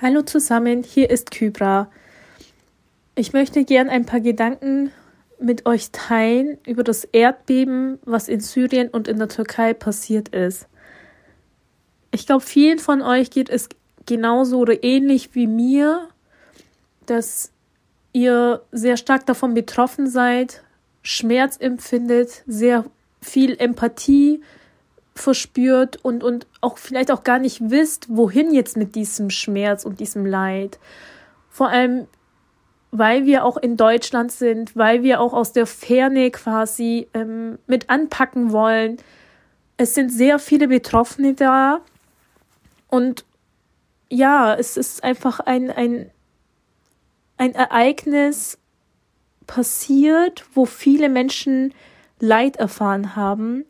Hallo zusammen, hier ist Kybra. Ich möchte gern ein paar Gedanken mit euch teilen über das Erdbeben, was in Syrien und in der Türkei passiert ist. Ich glaube, vielen von euch geht es genauso oder ähnlich wie mir, dass ihr sehr stark davon betroffen seid, Schmerz empfindet, sehr viel Empathie verspürt und, und auch vielleicht auch gar nicht wisst, wohin jetzt mit diesem Schmerz und diesem Leid. Vor allem, weil wir auch in Deutschland sind, weil wir auch aus der Ferne quasi ähm, mit anpacken wollen. Es sind sehr viele Betroffene da und ja, es ist einfach ein, ein, ein Ereignis passiert, wo viele Menschen Leid erfahren haben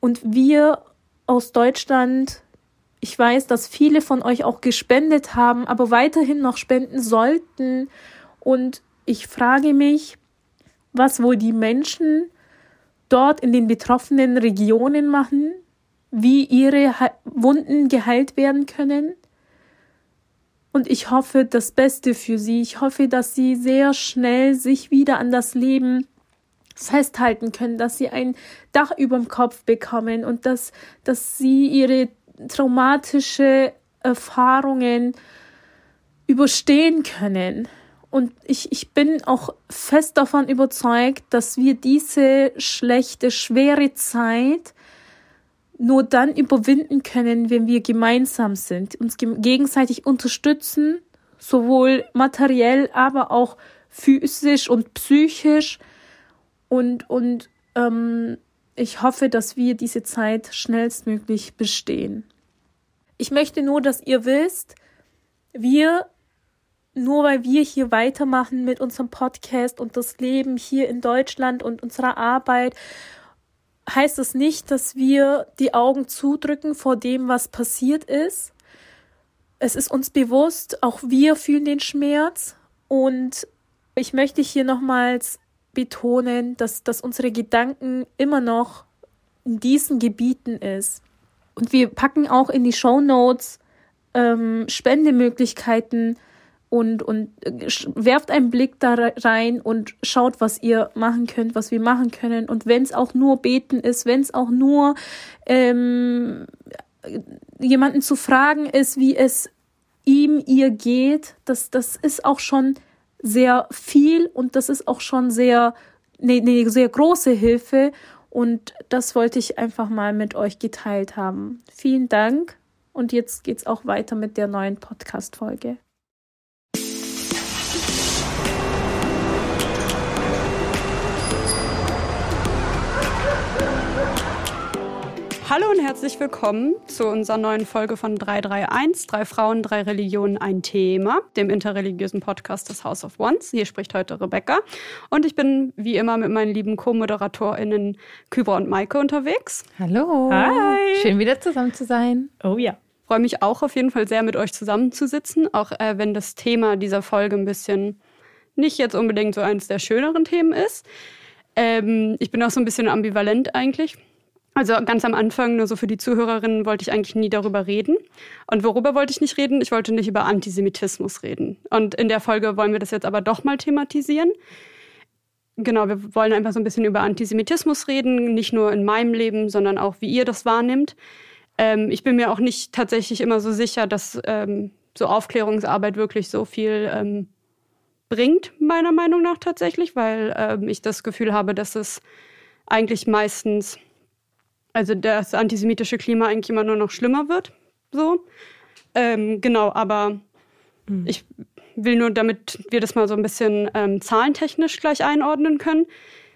und wir aus Deutschland, ich weiß, dass viele von euch auch gespendet haben, aber weiterhin noch spenden sollten. Und ich frage mich, was wohl die Menschen dort in den betroffenen Regionen machen, wie ihre Wunden geheilt werden können. Und ich hoffe das Beste für sie. Ich hoffe, dass sie sehr schnell sich wieder an das Leben festhalten können, dass sie ein Dach über dem Kopf bekommen und dass, dass sie ihre traumatische Erfahrungen überstehen können. Und ich, ich bin auch fest davon überzeugt, dass wir diese schlechte, schwere Zeit nur dann überwinden können, wenn wir gemeinsam sind, uns gegenseitig unterstützen, sowohl materiell, aber auch physisch und psychisch und, und ähm, ich hoffe, dass wir diese Zeit schnellstmöglich bestehen. Ich möchte nur, dass ihr wisst, wir, nur weil wir hier weitermachen mit unserem Podcast und das Leben hier in Deutschland und unserer Arbeit, heißt das nicht, dass wir die Augen zudrücken vor dem, was passiert ist. Es ist uns bewusst, auch wir fühlen den Schmerz und ich möchte hier nochmals betonen, dass, dass unsere Gedanken immer noch in diesen Gebieten ist. Und wir packen auch in die Show Notes ähm, Spendemöglichkeiten und, und äh, werft einen Blick da rein und schaut, was ihr machen könnt, was wir machen können. Und wenn es auch nur beten ist, wenn es auch nur ähm, jemanden zu fragen ist, wie es ihm, ihr geht, das, das ist auch schon sehr viel und das ist auch schon sehr eine, eine sehr große Hilfe und das wollte ich einfach mal mit euch geteilt haben. Vielen Dank und jetzt geht's auch weiter mit der neuen Podcast Folge. Hallo und herzlich willkommen zu unserer neuen Folge von 331, drei Frauen, drei Religionen, ein Thema, dem interreligiösen Podcast des House of Ones. Hier spricht heute Rebecca und ich bin wie immer mit meinen lieben Co-ModeratorInnen Kübra und Maike unterwegs. Hallo. Hi. Schön wieder zusammen zu sein. Oh ja. Freue mich auch auf jeden Fall sehr, mit euch zusammenzusitzen, auch äh, wenn das Thema dieser Folge ein bisschen nicht jetzt unbedingt so eines der schöneren Themen ist. Ähm, ich bin auch so ein bisschen ambivalent eigentlich also ganz am Anfang, nur so für die Zuhörerinnen, wollte ich eigentlich nie darüber reden. Und worüber wollte ich nicht reden? Ich wollte nicht über Antisemitismus reden. Und in der Folge wollen wir das jetzt aber doch mal thematisieren. Genau, wir wollen einfach so ein bisschen über Antisemitismus reden, nicht nur in meinem Leben, sondern auch, wie ihr das wahrnimmt. Ähm, ich bin mir auch nicht tatsächlich immer so sicher, dass ähm, so Aufklärungsarbeit wirklich so viel ähm, bringt, meiner Meinung nach tatsächlich, weil ähm, ich das Gefühl habe, dass es eigentlich meistens also das antisemitische Klima eigentlich immer nur noch schlimmer wird. So. Ähm, genau, aber mhm. ich will nur, damit wir das mal so ein bisschen ähm, zahlentechnisch gleich einordnen können.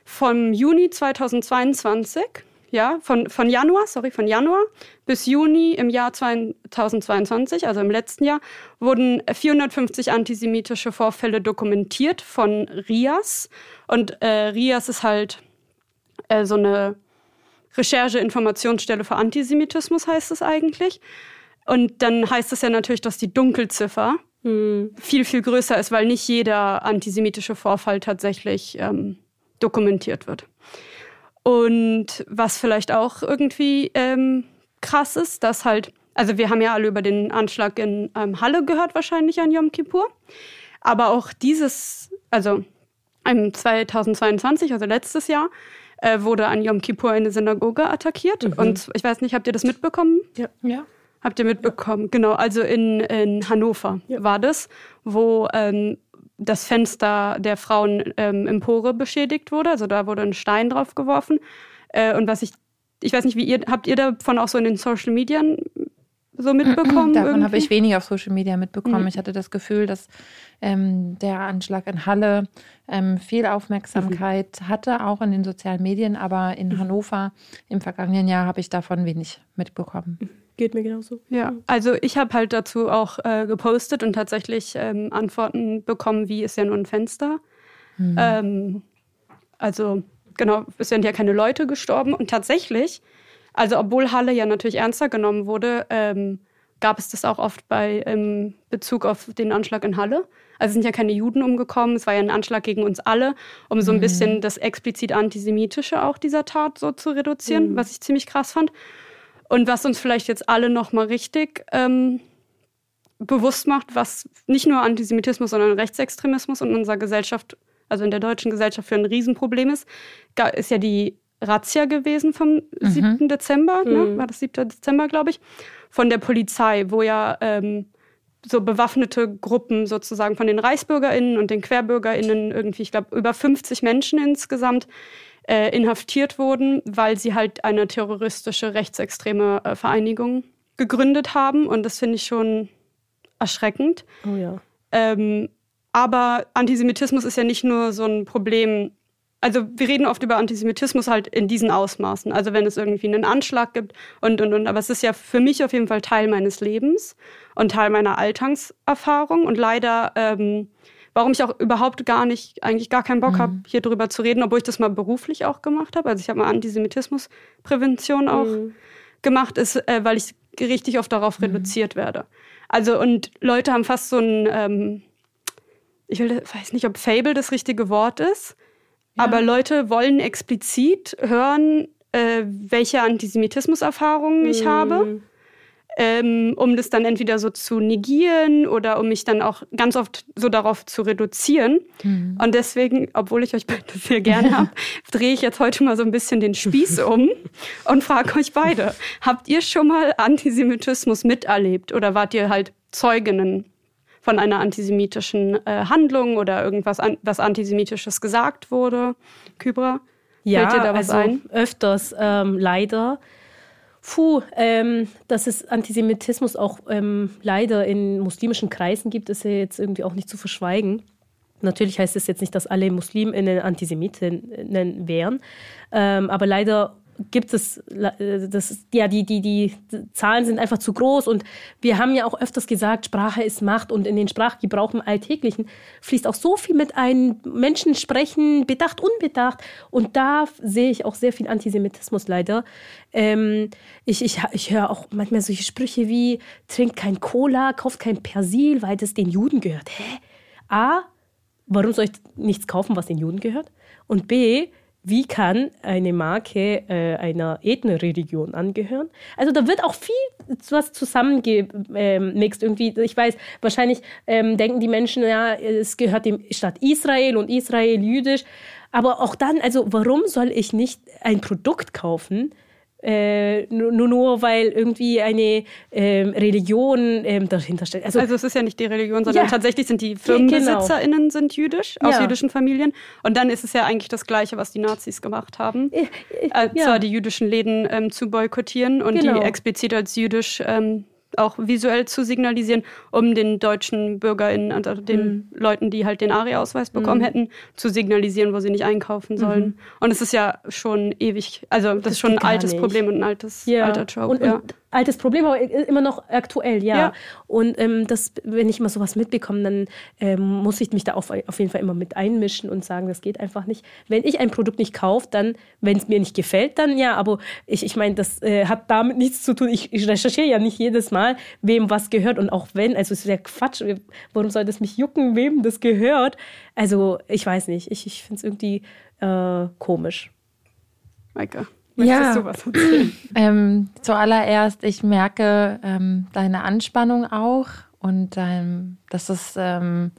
Vom Juni 2022, ja, von, von Januar, sorry, von Januar bis Juni im Jahr 2022, also im letzten Jahr, wurden 450 antisemitische Vorfälle dokumentiert von RIAS. Und äh, RIAS ist halt äh, so eine Recherche-Informationsstelle für Antisemitismus heißt es eigentlich. Und dann heißt es ja natürlich, dass die Dunkelziffer hm. viel, viel größer ist, weil nicht jeder antisemitische Vorfall tatsächlich ähm, dokumentiert wird. Und was vielleicht auch irgendwie ähm, krass ist, dass halt also wir haben ja alle über den Anschlag in ähm, Halle gehört, wahrscheinlich an Yom Kippur. Aber auch dieses, also 2022, also letztes Jahr, äh, wurde an Yom Kippur eine Synagoge attackiert. Mhm. Und ich weiß nicht, habt ihr das mitbekommen? Ja. ja. Habt ihr mitbekommen? Ja. Genau, also in, in Hannover ja. war das, wo ähm, das Fenster der Frauenempore ähm, beschädigt wurde. Also da wurde ein Stein drauf geworfen. Äh, und was ich, ich weiß nicht, wie ihr, habt ihr davon auch so in den Social Medien so mitbekommen? Davon habe ich weniger auf Social Media mitbekommen. Mhm. Ich hatte das Gefühl, dass ähm, der Anschlag in Halle ähm, viel Aufmerksamkeit mhm. hatte, auch in den sozialen Medien, aber in mhm. Hannover im vergangenen Jahr habe ich davon wenig mitbekommen. Mhm. Geht mir genauso. Ja, also ich habe halt dazu auch äh, gepostet und tatsächlich ähm, Antworten bekommen, wie ist ja nur ein Fenster. Mhm. Ähm, also genau, es sind ja keine Leute gestorben und tatsächlich also obwohl Halle ja natürlich ernster genommen wurde, ähm, gab es das auch oft bei im Bezug auf den Anschlag in Halle. Also es sind ja keine Juden umgekommen, es war ja ein Anschlag gegen uns alle, um so ein mhm. bisschen das explizit antisemitische auch dieser Tat so zu reduzieren, mhm. was ich ziemlich krass fand. Und was uns vielleicht jetzt alle noch mal richtig ähm, bewusst macht, was nicht nur Antisemitismus, sondern Rechtsextremismus in unserer Gesellschaft, also in der deutschen Gesellschaft für ein Riesenproblem ist, ist ja die Razzia gewesen vom mhm. 7. Dezember, ne? Mhm. war das 7. Dezember, glaube ich, von der Polizei, wo ja ähm, so bewaffnete Gruppen sozusagen von den ReichsbürgerInnen und den QuerbürgerInnen irgendwie, ich glaube, über 50 Menschen insgesamt äh, inhaftiert wurden, weil sie halt eine terroristische rechtsextreme äh, Vereinigung gegründet haben. Und das finde ich schon erschreckend. Oh ja. Ähm, aber Antisemitismus ist ja nicht nur so ein Problem also wir reden oft über Antisemitismus halt in diesen Ausmaßen. Also wenn es irgendwie einen Anschlag gibt und, und, und. Aber es ist ja für mich auf jeden Fall Teil meines Lebens und Teil meiner Alltagserfahrung. Und leider, ähm, warum ich auch überhaupt gar nicht, eigentlich gar keinen Bock mhm. habe, hier drüber zu reden, obwohl ich das mal beruflich auch gemacht habe. Also ich habe mal Antisemitismusprävention auch mhm. gemacht, ist, äh, weil ich richtig oft darauf mhm. reduziert werde. Also und Leute haben fast so ein, ähm, ich will, weiß nicht, ob Fable das richtige Wort ist, aber Leute wollen explizit hören, äh, welche Antisemitismuserfahrungen ich mhm. habe, ähm, um das dann entweder so zu negieren oder um mich dann auch ganz oft so darauf zu reduzieren. Mhm. Und deswegen, obwohl ich euch beide sehr gerne habe, drehe ich jetzt heute mal so ein bisschen den Spieß um und frage euch beide, habt ihr schon mal Antisemitismus miterlebt oder wart ihr halt Zeuginnen von einer antisemitischen äh, Handlung oder irgendwas, an, was antisemitisches gesagt wurde. Kybra, ja, fällt dir da was also ein? öfters ähm, leider. Puh, ähm, dass es Antisemitismus auch ähm, leider in muslimischen Kreisen gibt, ist ja jetzt irgendwie auch nicht zu verschweigen. Natürlich heißt es jetzt nicht, dass alle Musliminnen Antisemitinnen wären, ähm, aber leider gibt es, äh, das, ja, die, die, die Zahlen sind einfach zu groß und wir haben ja auch öfters gesagt, Sprache ist Macht und in den Sprachgebrauch im Alltäglichen fließt auch so viel mit ein. Menschen sprechen bedacht, unbedacht und da sehe ich auch sehr viel Antisemitismus leider. Ähm, ich ich, ich höre auch manchmal solche Sprüche wie, trinkt kein Cola, kauft kein Persil, weil das den Juden gehört. Hä? A, warum soll ich nichts kaufen, was den Juden gehört? Und B, wie kann eine Marke äh, einer Ethno-Religion angehören? Also da wird auch viel was zusammengemixt irgendwie. Ich weiß, wahrscheinlich ähm, denken die Menschen, ja, es gehört dem Staat Israel und Israel jüdisch. Aber auch dann, also warum soll ich nicht ein Produkt kaufen, äh, nur, nur weil irgendwie eine ähm, Religion ähm, dahinter steht. Also, also es ist ja nicht die Religion, sondern ja, tatsächlich sind die FirmenbesitzerInnen genau. sind jüdisch, aus ja. jüdischen Familien. Und dann ist es ja eigentlich das Gleiche, was die Nazis gemacht haben. Äh, ja. Zwar die jüdischen Läden ähm, zu boykottieren und genau. die explizit als jüdisch ähm, auch visuell zu signalisieren, um den deutschen BürgerInnen, also den mhm. Leuten, die halt den ARI-Ausweis bekommen mhm. hätten, zu signalisieren, wo sie nicht einkaufen sollen. Mhm. Und es ist ja schon ewig, also das, das ist schon ein altes nicht. Problem und ein altes, ja. alter Trope. Und, ja. und altes Problem, aber immer noch aktuell, ja. ja. Und ähm, das, wenn ich mal sowas mitbekomme, dann ähm, muss ich mich da auf, auf jeden Fall immer mit einmischen und sagen, das geht einfach nicht. Wenn ich ein Produkt nicht kaufe, dann, wenn es mir nicht gefällt, dann ja, aber ich, ich meine, das äh, hat damit nichts zu tun. Ich, ich recherchiere ja nicht jedes Mal, wem was gehört und auch wenn, also es ist ja Quatsch, warum soll das mich jucken, wem das gehört? Also ich weiß nicht, ich, ich finde es irgendwie äh, komisch. Maike. Möchtest ja. du was erzählen? Ähm, zuallererst, ich merke ähm, deine Anspannung auch und ähm, dass es ähm,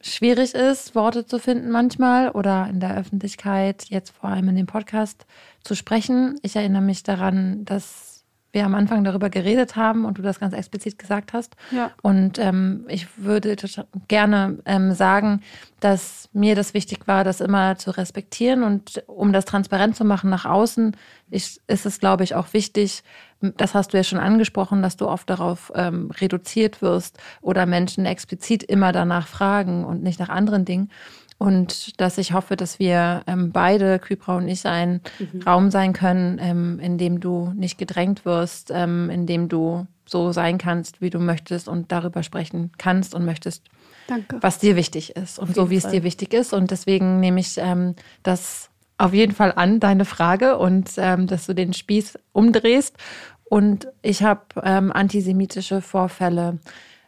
schwierig ist, Worte zu finden manchmal oder in der Öffentlichkeit, jetzt vor allem in dem Podcast, zu sprechen. Ich erinnere mich daran, dass wir am Anfang darüber geredet haben und du das ganz explizit gesagt hast. Ja. Und ähm, ich würde gerne ähm, sagen, dass mir das wichtig war, das immer zu respektieren und um das transparent zu machen nach außen, ich, ist es, glaube ich, auch wichtig, das hast du ja schon angesprochen, dass du oft darauf ähm, reduziert wirst oder Menschen explizit immer danach fragen und nicht nach anderen Dingen und dass ich hoffe, dass wir ähm, beide, Kypra und ich, ein mhm. Raum sein können, ähm, in dem du nicht gedrängt wirst, ähm, in dem du so sein kannst, wie du möchtest und darüber sprechen kannst und möchtest, Danke. was dir wichtig ist und so, wie Fall. es dir wichtig ist. Und deswegen nehme ich ähm, das auf jeden Fall an, deine Frage, und ähm, dass du den Spieß umdrehst. Und ich habe ähm, antisemitische Vorfälle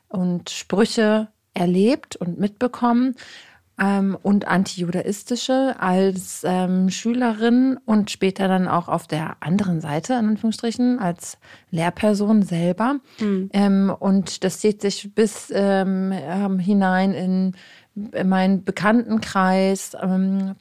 und Sprüche erlebt und mitbekommen ähm, und antijudaistische als ähm, Schülerin und später dann auch auf der anderen Seite, in Anführungsstrichen, als Lehrperson selber. Mhm. Ähm, und das zieht sich bis ähm, ähm, hinein in, in meinen Bekanntenkreis, ähm,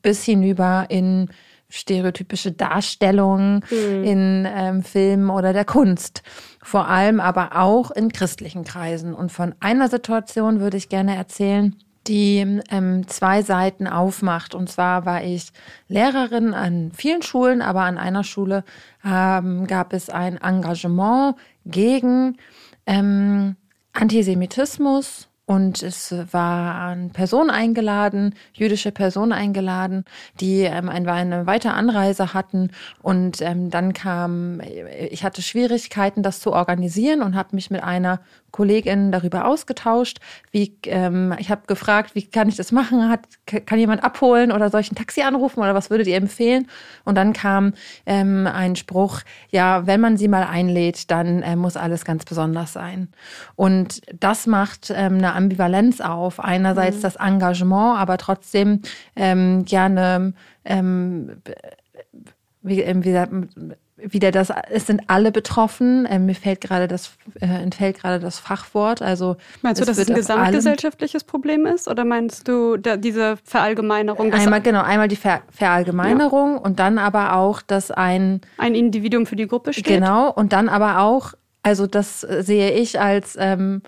bis hinüber in stereotypische Darstellungen mhm. in ähm, Filmen oder der Kunst. Vor allem aber auch in christlichen Kreisen. Und von einer Situation würde ich gerne erzählen, die ähm, zwei Seiten aufmacht. Und zwar war ich Lehrerin an vielen Schulen, aber an einer Schule ähm, gab es ein Engagement gegen ähm, Antisemitismus und es waren Personen eingeladen, jüdische Personen eingeladen, die ähm, eine weitere Anreise hatten. Und ähm, dann kam, ich hatte Schwierigkeiten, das zu organisieren und habe mich mit einer Kollegin darüber ausgetauscht. Wie, ähm, ich habe gefragt, wie kann ich das machen? Hat, kann jemand abholen oder soll ich ein Taxi anrufen oder was würdet ihr empfehlen? Und dann kam ähm, ein Spruch, ja, wenn man sie mal einlädt, dann äh, muss alles ganz besonders sein. Und das macht ähm, eine Ambivalenz auf. Einerseits mhm. das Engagement, aber trotzdem ähm, gerne ähm, wie, ähm, wie gesagt, wieder das, es sind alle betroffen. Ähm, mir fällt gerade das, äh, entfällt gerade das Fachwort. Also meinst du, dass es ein gesamtgesellschaftliches Problem ist, oder meinst du da, diese Verallgemeinerung? Einmal genau, einmal die Ver Verallgemeinerung ja. und dann aber auch, dass ein ein Individuum für die Gruppe steht. Genau und dann aber auch, also das sehe ich als ähm,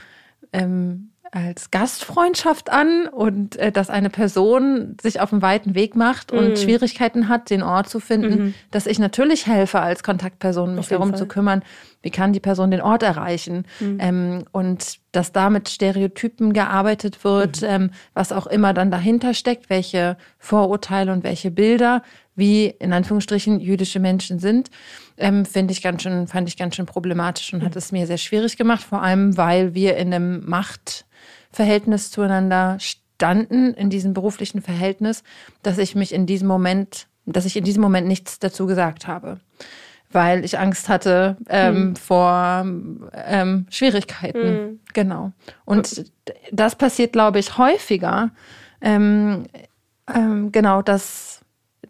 ähm, als Gastfreundschaft an und äh, dass eine Person sich auf einen weiten Weg macht und mhm. Schwierigkeiten hat, den Ort zu finden, mhm. dass ich natürlich helfe als Kontaktperson, mich darum Fall. zu kümmern, wie kann die Person den Ort erreichen mhm. ähm, und dass da mit Stereotypen gearbeitet wird, mhm. ähm, was auch immer dann dahinter steckt, welche Vorurteile und welche Bilder, wie in Anführungsstrichen jüdische Menschen sind, ähm, finde ich ganz schön, fand ich ganz schön problematisch und hat mhm. es mir sehr schwierig gemacht, vor allem weil wir in einem Macht Verhältnis zueinander standen, in diesem beruflichen Verhältnis, dass ich mich in diesem Moment, dass ich in diesem Moment nichts dazu gesagt habe. Weil ich Angst hatte ähm, hm. vor ähm, Schwierigkeiten. Hm. Genau. Und das passiert, glaube ich, häufiger. Ähm, ähm, genau, dass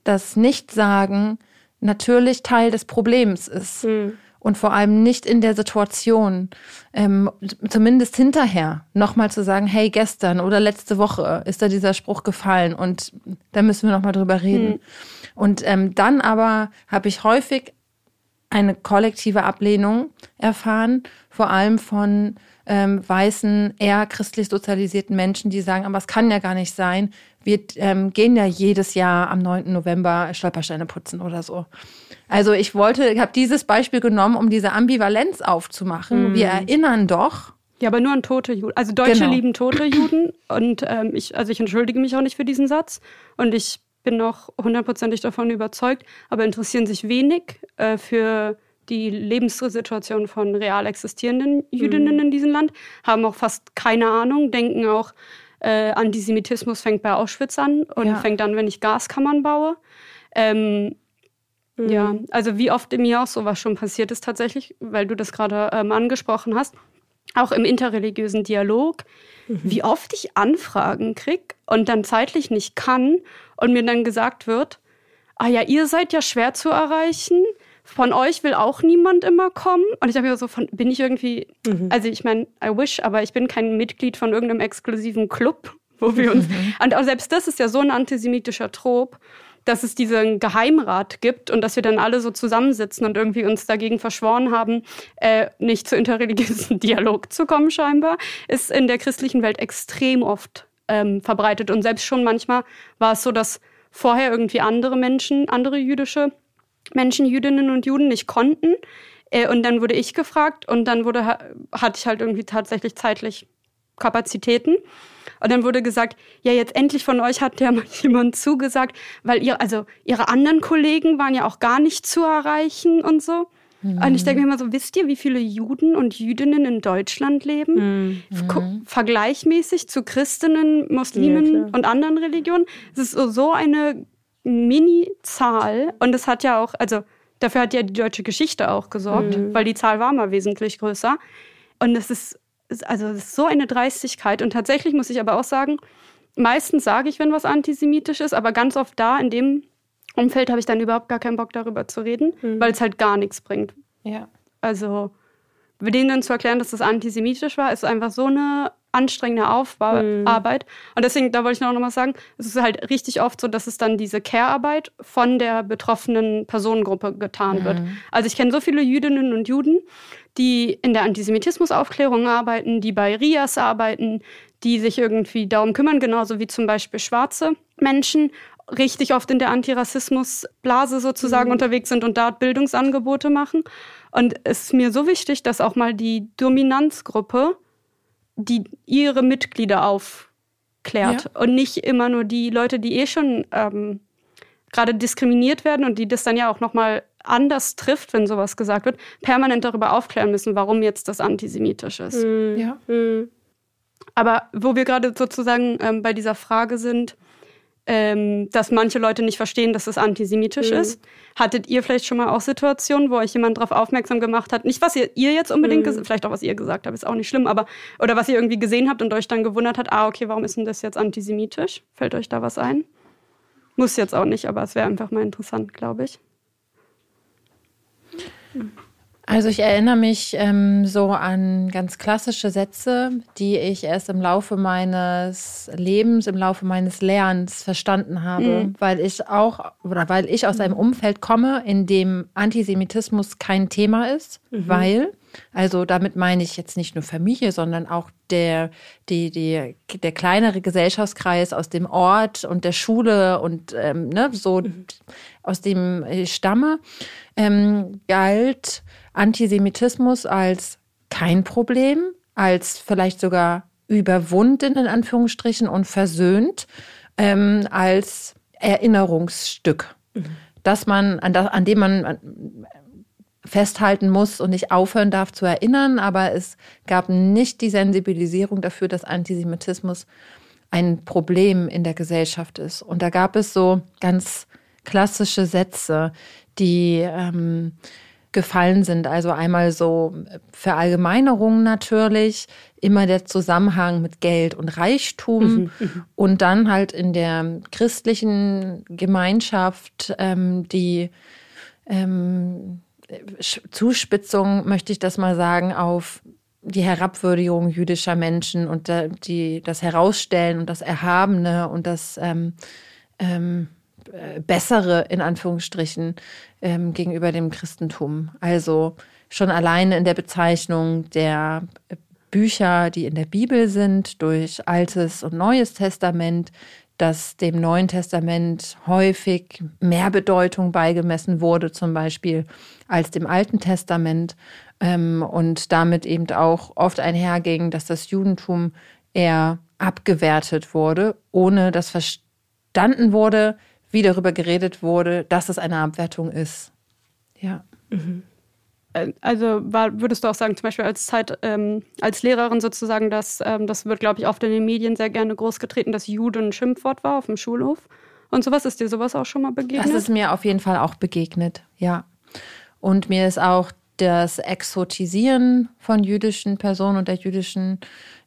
das Nichtsagen natürlich Teil des Problems ist. Hm und vor allem nicht in der Situation, ähm, zumindest hinterher, nochmal zu sagen, hey, gestern oder letzte Woche ist da dieser Spruch gefallen und da müssen wir nochmal drüber reden. Mhm. Und ähm, dann aber habe ich häufig eine kollektive Ablehnung erfahren, vor allem von ähm, weißen, eher christlich sozialisierten Menschen, die sagen, aber es kann ja gar nicht sein. Wir ähm, gehen ja jedes Jahr am 9. November Stolpersteine putzen oder so. Also ich wollte, ich habe dieses Beispiel genommen, um diese Ambivalenz aufzumachen. Mhm. Wir erinnern doch. Ja, aber nur an tote Juden. Also Deutsche genau. lieben tote Juden und ähm, ich, also ich entschuldige mich auch nicht für diesen Satz und ich bin auch hundertprozentig davon überzeugt, aber interessieren sich wenig äh, für die Lebenssituation von real existierenden Jüdinnen mhm. in diesem Land, haben auch fast keine Ahnung, denken auch, äh, Antisemitismus fängt bei Auschwitz an und ja. fängt an, wenn ich Gaskammern baue. Ähm, Mhm. Ja, also wie oft mir auch sowas schon passiert ist tatsächlich, weil du das gerade ähm, angesprochen hast, auch im interreligiösen Dialog, mhm. wie oft ich Anfragen kriege und dann zeitlich nicht kann und mir dann gesagt wird, ah ja, ihr seid ja schwer zu erreichen. Von euch will auch niemand immer kommen. Und ich habe mir so von, bin ich irgendwie, mhm. also ich meine, I wish, aber ich bin kein Mitglied von irgendeinem exklusiven Club, wo wir uns, mhm. und auch selbst das ist ja so ein antisemitischer Trop dass es diesen Geheimrat gibt und dass wir dann alle so zusammensitzen und irgendwie uns dagegen verschworen haben, äh, nicht zu interreligiösen Dialog zu kommen, scheinbar, ist in der christlichen Welt extrem oft ähm, verbreitet. Und selbst schon manchmal war es so, dass vorher irgendwie andere Menschen, andere jüdische Menschen, Jüdinnen und Juden nicht konnten. Äh, und dann wurde ich gefragt und dann wurde, hatte ich halt irgendwie tatsächlich zeitlich Kapazitäten. Und dann wurde gesagt, ja, jetzt endlich von euch hat ja mal jemand zugesagt, weil ihr, also ihre anderen Kollegen waren ja auch gar nicht zu erreichen und so. Mhm. Und ich denke mir immer so, wisst ihr, wie viele Juden und Jüdinnen in Deutschland leben? Mhm. Vergleichmäßig zu Christinnen, Muslimen ja, und anderen Religionen. Es ist so eine Mini-Zahl. Und es hat ja auch, also dafür hat ja die deutsche Geschichte auch gesorgt, mhm. weil die Zahl war mal wesentlich größer. Und es ist also es ist so eine Dreistigkeit. Und tatsächlich muss ich aber auch sagen, meistens sage ich, wenn was antisemitisch ist, aber ganz oft da in dem Umfeld habe ich dann überhaupt gar keinen Bock darüber zu reden, mhm. weil es halt gar nichts bringt. Ja. Also denen dann zu erklären, dass das antisemitisch war, ist einfach so eine anstrengende Aufbau mhm. Und deswegen, da wollte ich noch mal sagen, es ist halt richtig oft so, dass es dann diese Care-Arbeit von der betroffenen Personengruppe getan mhm. wird. Also ich kenne so viele Jüdinnen und Juden, die in der Antisemitismusaufklärung arbeiten, die bei RIAS arbeiten, die sich irgendwie darum kümmern, genauso wie zum Beispiel schwarze Menschen richtig oft in der Antirassismusblase sozusagen mhm. unterwegs sind und dort Bildungsangebote machen. Und es ist mir so wichtig, dass auch mal die Dominanzgruppe die ihre Mitglieder aufklärt ja. und nicht immer nur die Leute, die eh schon ähm, gerade diskriminiert werden und die das dann ja auch noch mal anders trifft, wenn sowas gesagt wird, permanent darüber aufklären müssen, warum jetzt das antisemitisch ist. Mhm. Ja. Mhm. Aber wo wir gerade sozusagen ähm, bei dieser Frage sind, ähm, dass manche Leute nicht verstehen, dass es antisemitisch mhm. ist. Hattet ihr vielleicht schon mal auch Situationen, wo euch jemand darauf aufmerksam gemacht hat? Nicht, was ihr, ihr jetzt unbedingt, mhm. vielleicht auch was ihr gesagt habt, ist auch nicht schlimm, aber oder was ihr irgendwie gesehen habt und euch dann gewundert hat, ah, okay, warum ist denn das jetzt antisemitisch? Fällt euch da was ein? Muss jetzt auch nicht, aber es wäre einfach mal interessant, glaube ich. Mhm. Also ich erinnere mich ähm, so an ganz klassische Sätze, die ich erst im Laufe meines Lebens, im Laufe meines Lernens verstanden habe, mhm. weil ich auch oder weil ich aus einem Umfeld komme, in dem Antisemitismus kein Thema ist, mhm. weil also damit meine ich jetzt nicht nur Familie, sondern auch der, die, die, der kleinere Gesellschaftskreis aus dem Ort und der Schule und ähm, ne, so mhm. aus dem ich stamme, ähm, galt Antisemitismus als kein Problem, als vielleicht sogar überwunden in Anführungsstrichen und versöhnt, ähm, als Erinnerungsstück, mhm. dass man an, an dem man festhalten muss und nicht aufhören darf zu erinnern, aber es gab nicht die Sensibilisierung dafür, dass Antisemitismus ein Problem in der Gesellschaft ist. Und da gab es so ganz klassische Sätze, die ähm, gefallen sind. Also einmal so Verallgemeinerungen natürlich, immer der Zusammenhang mit Geld und Reichtum mhm, mhm. und dann halt in der christlichen Gemeinschaft die die ähm, Zuspitzung, möchte ich das mal sagen, auf die Herabwürdigung jüdischer Menschen und die, das Herausstellen und das Erhabene und das ähm, ähm, Bessere in Anführungsstrichen ähm, gegenüber dem Christentum. Also schon alleine in der Bezeichnung der Bücher, die in der Bibel sind, durch Altes und Neues Testament, dass dem Neuen Testament häufig mehr Bedeutung beigemessen wurde, zum Beispiel als dem Alten Testament ähm, und damit eben auch oft einherging, dass das Judentum eher abgewertet wurde, ohne dass verstanden wurde, wie darüber geredet wurde, dass es eine Abwertung ist. Ja. Mhm. Äh, also war, würdest du auch sagen, zum Beispiel als Zeit, ähm, als Lehrerin sozusagen, dass ähm, das wird, glaube ich, oft in den Medien sehr gerne großgetreten, dass Jude ein Schimpfwort war auf dem Schulhof. Und sowas, ist dir sowas auch schon mal begegnet? Das ist mir auf jeden Fall auch begegnet, ja. Und mir ist auch das Exotisieren von jüdischen Personen und der jüdischen,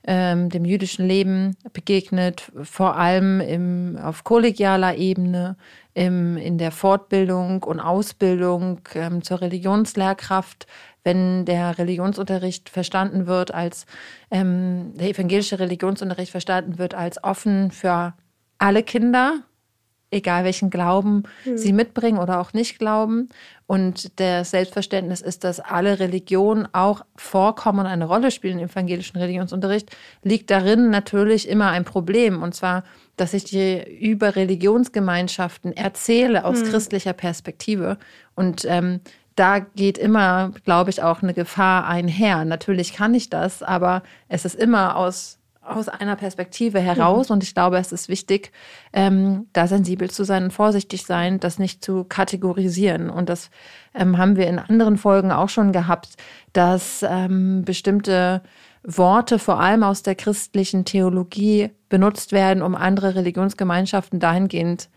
ähm, dem jüdischen Leben begegnet, vor allem im, auf kollegialer Ebene, im, in der Fortbildung und Ausbildung ähm, zur Religionslehrkraft, wenn der Religionsunterricht verstanden wird als, ähm, der evangelische Religionsunterricht verstanden wird als offen für alle Kinder, egal welchen Glauben mhm. sie mitbringen oder auch nicht glauben. Und das Selbstverständnis ist, dass alle Religionen auch vorkommen und eine Rolle spielen im evangelischen Religionsunterricht, liegt darin natürlich immer ein Problem. Und zwar, dass ich dir über Religionsgemeinschaften erzähle aus mhm. christlicher Perspektive. Und ähm, da geht immer, glaube ich, auch eine Gefahr einher. Natürlich kann ich das, aber es ist immer aus aus einer Perspektive heraus. Mhm. Und ich glaube, es ist wichtig, ähm, da sensibel zu sein und vorsichtig sein, das nicht zu kategorisieren. Und das ähm, haben wir in anderen Folgen auch schon gehabt, dass ähm, bestimmte Worte vor allem aus der christlichen Theologie benutzt werden, um andere Religionsgemeinschaften dahingehend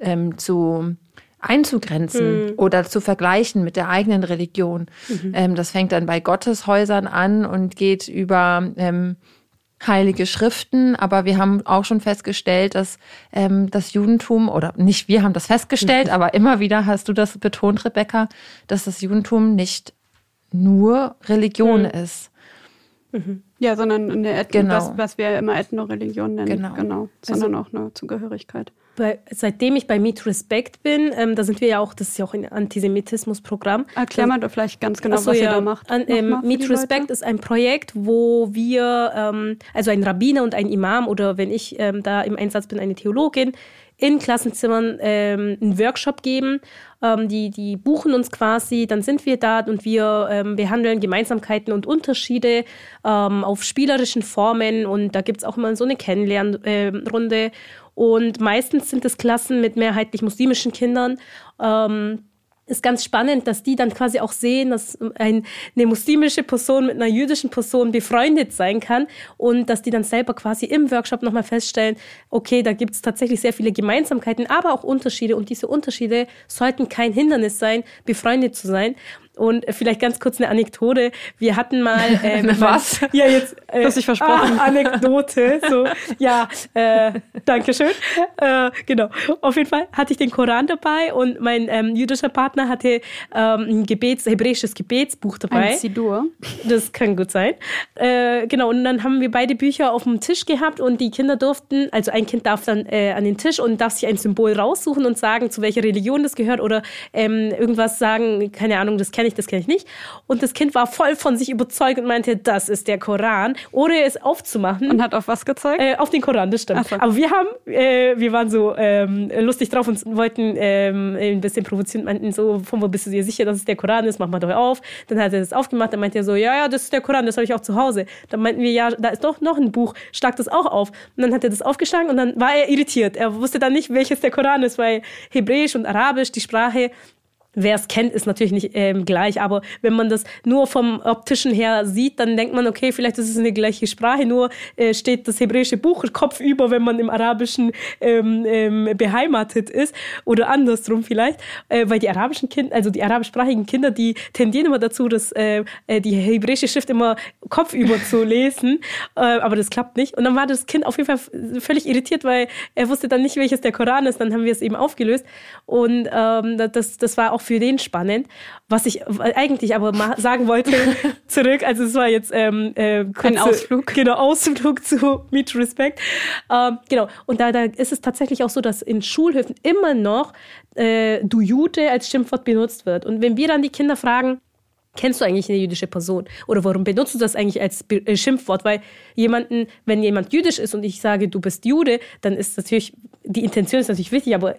ähm, zu einzugrenzen mhm. oder zu vergleichen mit der eigenen Religion. Mhm. Ähm, das fängt dann bei Gotteshäusern an und geht über ähm, heilige Schriften, aber wir haben auch schon festgestellt, dass ähm, das Judentum, oder nicht wir haben das festgestellt, mhm. aber immer wieder hast du das betont, Rebecca, dass das Judentum nicht nur Religion mhm. ist. Mhm. Ja, sondern eine Ethno, genau. was, was wir immer Ethno-Religion nennen. Genau. genau. Sondern also, auch eine Zugehörigkeit bei, seitdem ich bei Meet Respect bin, ähm, da sind wir ja auch, das ist ja auch ein Antisemitismus-Programm. Erklär mal doch vielleicht ganz genau, so, was ja, ihr da macht. An, ähm, Meet Respect Leute. ist ein Projekt, wo wir, ähm, also ein Rabbiner und ein Imam oder wenn ich ähm, da im Einsatz bin, eine Theologin, in Klassenzimmern ähm, einen Workshop geben. Ähm, die, die buchen uns quasi, dann sind wir da und wir ähm, behandeln Gemeinsamkeiten und Unterschiede ähm, auf spielerischen Formen und da gibt es auch immer so eine Kennenlernrunde. Äh, und meistens sind es Klassen mit mehrheitlich muslimischen Kindern. Ähm, ist ganz spannend, dass die dann quasi auch sehen, dass ein, eine muslimische Person mit einer jüdischen Person befreundet sein kann und dass die dann selber quasi im Workshop nochmal feststellen, okay, da gibt es tatsächlich sehr viele Gemeinsamkeiten, aber auch Unterschiede und diese Unterschiede sollten kein Hindernis sein, befreundet zu sein. Und vielleicht ganz kurz eine Anekdote. Wir hatten mal ähm, was? Ja, jetzt äh, hast dich versprochen. Ah, Anekdote. So, ja, äh, danke schön. Äh, genau. Auf jeden Fall hatte ich den Koran dabei und mein ähm, jüdischer Partner hatte ähm, ein Gebets, hebräisches Gebetsbuch dabei. Ein Sidur. Das kann gut sein. Äh, genau. Und dann haben wir beide Bücher auf dem Tisch gehabt und die Kinder durften, also ein Kind darf dann äh, an den Tisch und darf sich ein Symbol raussuchen und sagen, zu welcher Religion das gehört oder ähm, irgendwas sagen, keine Ahnung, das kenne ich, das kenne ich nicht. Und das Kind war voll von sich überzeugt und meinte, das ist der Koran, ohne es aufzumachen. Und hat auf was gezeigt? Äh, auf den Koran, das stimmt. So. Aber wir haben, äh, wir waren so ähm, lustig drauf und wollten ähm, ein bisschen provozieren, meinten so, von wo bist du dir sicher, dass es der Koran ist? Mach mal doch auf. Dann hat er das aufgemacht, dann meinte er so, ja, ja, das ist der Koran, das habe ich auch zu Hause. Dann meinten wir, ja, da ist doch noch ein Buch, schlag das auch auf. Und dann hat er das aufgeschlagen und dann war er irritiert. Er wusste dann nicht, welches der Koran ist, weil Hebräisch und Arabisch, die Sprache, Wer es kennt, ist natürlich nicht ähm, gleich, aber wenn man das nur vom optischen her sieht, dann denkt man, okay, vielleicht ist es eine gleiche Sprache, nur äh, steht das hebräische Buch kopfüber, wenn man im Arabischen ähm, ähm, beheimatet ist oder andersrum vielleicht, äh, weil die arabischen Kinder, also die arabischsprachigen Kinder, die tendieren immer dazu, dass äh, äh die hebräische Schrift immer kopfüber zu lesen, äh, aber das klappt nicht. Und dann war das Kind auf jeden Fall völlig irritiert, weil er wusste dann nicht, welches der Koran ist. Dann haben wir es eben aufgelöst und ähm, das, das war auch auch für den spannend. Was ich eigentlich aber sagen wollte, zurück, also es war jetzt ähm, äh, ein Ausflug. Genau, Ausflug zu Meet Respect. Ähm, genau, und da, da ist es tatsächlich auch so, dass in Schulhöfen immer noch äh, du Jude als Schimpfwort benutzt wird. Und wenn wir dann die Kinder fragen, Kennst du eigentlich eine jüdische Person? Oder warum benutzt du das eigentlich als äh, Schimpfwort? Weil jemanden, wenn jemand jüdisch ist und ich sage, du bist Jude, dann ist natürlich, die Intention ist natürlich wichtig, aber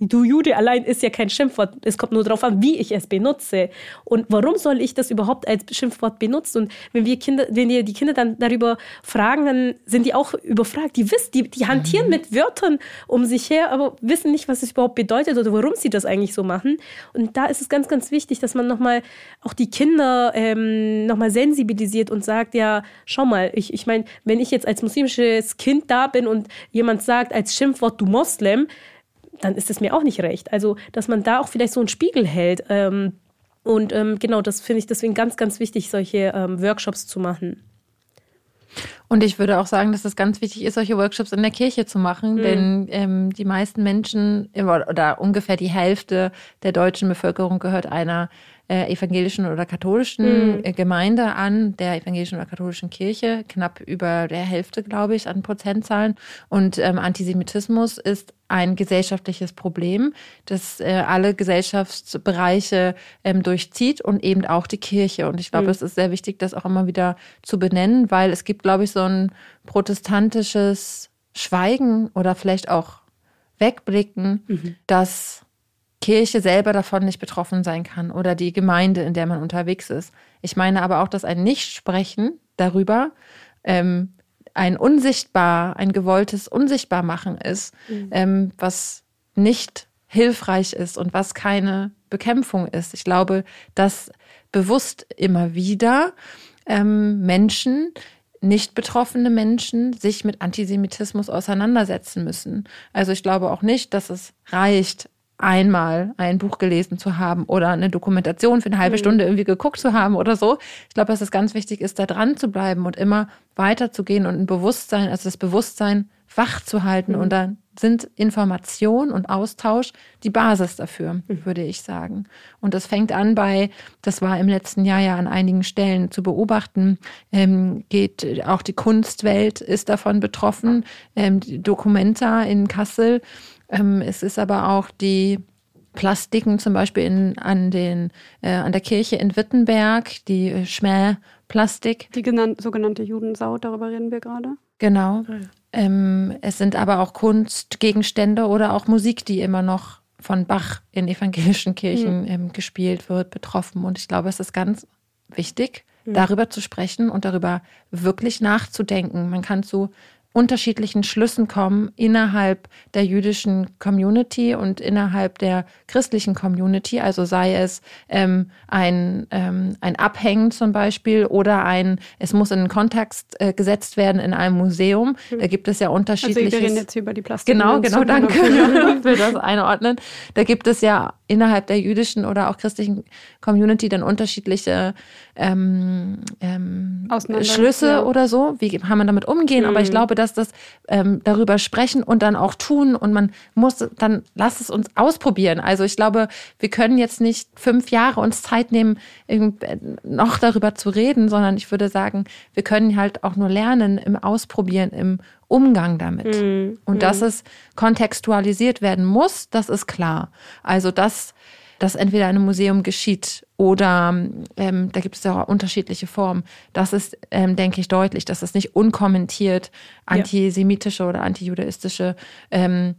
du Jude allein ist ja kein Schimpfwort. Es kommt nur darauf an, wie ich es benutze. Und warum soll ich das überhaupt als Schimpfwort benutzen? Und wenn wir Kinder, wenn wir die Kinder dann darüber fragen, dann sind die auch überfragt. Die wissen, die, die hantieren mhm. mit Wörtern um sich her, aber wissen nicht, was es überhaupt bedeutet oder warum sie das eigentlich so machen. Und da ist es ganz, ganz wichtig, dass man nochmal auch die Kinder ähm, nochmal sensibilisiert und sagt, ja, schau mal, ich, ich meine, wenn ich jetzt als muslimisches Kind da bin und jemand sagt als Schimpfwort, du Moslem, dann ist es mir auch nicht recht. Also, dass man da auch vielleicht so einen Spiegel hält. Ähm, Und ähm, genau, das finde ich deswegen ganz, ganz wichtig, solche ähm, Workshops zu machen. Und ich würde auch sagen, dass es ganz wichtig ist, solche Workshops in der Kirche zu machen, mhm. denn ähm, die meisten Menschen oder ungefähr die Hälfte der deutschen Bevölkerung gehört einer äh, evangelischen oder katholischen mhm. Gemeinde an, der evangelischen oder katholischen Kirche, knapp über der Hälfte, glaube ich, an Prozentzahlen. Und ähm, Antisemitismus ist ein gesellschaftliches Problem, das äh, alle Gesellschaftsbereiche ähm, durchzieht und eben auch die Kirche. Und ich glaube, mhm. es ist sehr wichtig, das auch immer wieder zu benennen, weil es gibt, glaube ich, so ein protestantisches Schweigen oder vielleicht auch Wegblicken, mhm. dass Kirche selber davon nicht betroffen sein kann oder die Gemeinde, in der man unterwegs ist. Ich meine aber auch, dass ein Nichtsprechen darüber ähm, ein unsichtbar, ein gewolltes Unsichtbarmachen ist, mhm. ähm, was nicht hilfreich ist und was keine Bekämpfung ist. Ich glaube, dass bewusst immer wieder ähm, Menschen, nicht betroffene Menschen sich mit Antisemitismus auseinandersetzen müssen. Also ich glaube auch nicht, dass es reicht, einmal ein Buch gelesen zu haben oder eine Dokumentation für eine halbe mhm. Stunde irgendwie geguckt zu haben oder so. Ich glaube, dass es ganz wichtig ist, da dran zu bleiben und immer weiterzugehen und ein Bewusstsein, also das Bewusstsein wach zu halten. Mhm. Und dann sind Information und Austausch die Basis dafür, mhm. würde ich sagen. Und das fängt an bei, das war im letzten Jahr ja an einigen Stellen zu beobachten, ähm, geht auch die Kunstwelt ist davon betroffen. Ähm, die Documenta in Kassel ähm, es ist aber auch die Plastiken zum Beispiel in, an, den, äh, an der Kirche in Wittenberg, die äh, Schmähplastik. Die genannt, sogenannte Judensau, darüber reden wir gerade. Genau. Ah, ja. ähm, es sind aber auch Kunstgegenstände oder auch Musik, die immer noch von Bach in evangelischen Kirchen mhm. ähm, gespielt wird, betroffen. Und ich glaube, es ist ganz wichtig, mhm. darüber zu sprechen und darüber wirklich nachzudenken. Man kann zu unterschiedlichen Schlüssen kommen innerhalb der jüdischen Community und innerhalb der christlichen Community. Also sei es ähm, ein, ähm, ein Abhängen zum Beispiel oder ein, es muss in einen Kontext äh, gesetzt werden in einem Museum. Da gibt es ja unterschiedliche. Also wir reden jetzt über die Plastik. Genau, genau, danke. will das einordnen. Da gibt es ja innerhalb der jüdischen oder auch christlichen Community dann unterschiedliche ähm, ähm, Schlüsse ja. oder so. Wie kann man damit umgehen? Mhm. Aber ich mhm. glaube, dass das ähm, darüber sprechen und dann auch tun und man muss dann lass es uns ausprobieren. Also ich glaube, wir können jetzt nicht fünf Jahre uns Zeit nehmen, noch darüber zu reden, sondern ich würde sagen, wir können halt auch nur lernen im Ausprobieren, im Umgang damit. Mhm. Und dass mhm. es kontextualisiert werden muss, das ist klar. Also dass das entweder in einem Museum geschieht oder ähm, da gibt es ja auch unterschiedliche Formen. Das ist, ähm, denke ich, deutlich, dass es nicht unkommentiert antisemitische ja. oder antijudaistische ähm,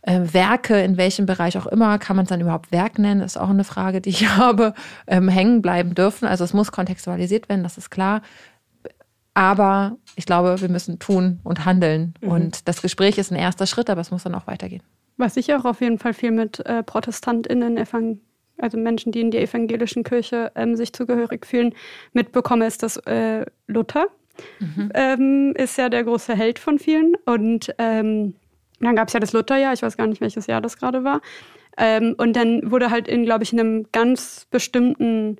äh, Werke, in welchem Bereich auch immer, kann man es dann überhaupt Werk nennen, ist auch eine Frage, die ich habe, ähm, hängen bleiben dürfen. Also es muss kontextualisiert werden, das ist klar. Aber ich glaube, wir müssen tun und handeln. Mhm. Und das Gespräch ist ein erster Schritt, aber es muss dann auch weitergehen. Was ich auch auf jeden Fall viel mit äh, ProtestantInnen, also Menschen, die in die evangelischen Kirche ähm, sich zugehörig fühlen, mitbekomme, ist, dass äh, Luther mhm. ähm, ist ja der große Held von vielen. Und ähm, dann gab es ja das Lutherjahr, ich weiß gar nicht, welches Jahr das gerade war. Ähm, und dann wurde halt in, glaube ich, in einem ganz bestimmten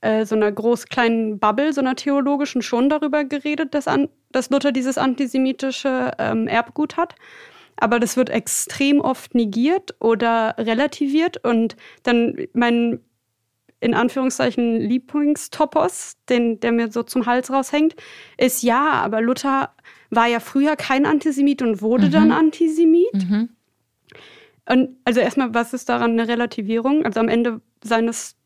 äh, so einer groß kleinen Bubble, so einer theologischen, schon darüber geredet, dass, an, dass Luther dieses antisemitische ähm, Erbgut hat. Aber das wird extrem oft negiert oder relativiert. Und dann mein in Anführungszeichen Lieblingstopos, den, der mir so zum Hals raushängt, ist ja, aber Luther war ja früher kein Antisemit und wurde mhm. dann Antisemit. Mhm. Und also erstmal, was ist daran eine Relativierung? Also am Ende seines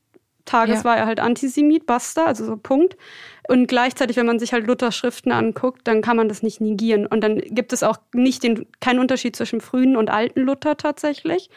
Tages ja. war er halt Antisemit, basta, also so Punkt. Und gleichzeitig, wenn man sich halt Luthers Schriften anguckt, dann kann man das nicht negieren. Und dann gibt es auch nicht den, keinen Unterschied zwischen frühen und alten Luther tatsächlich.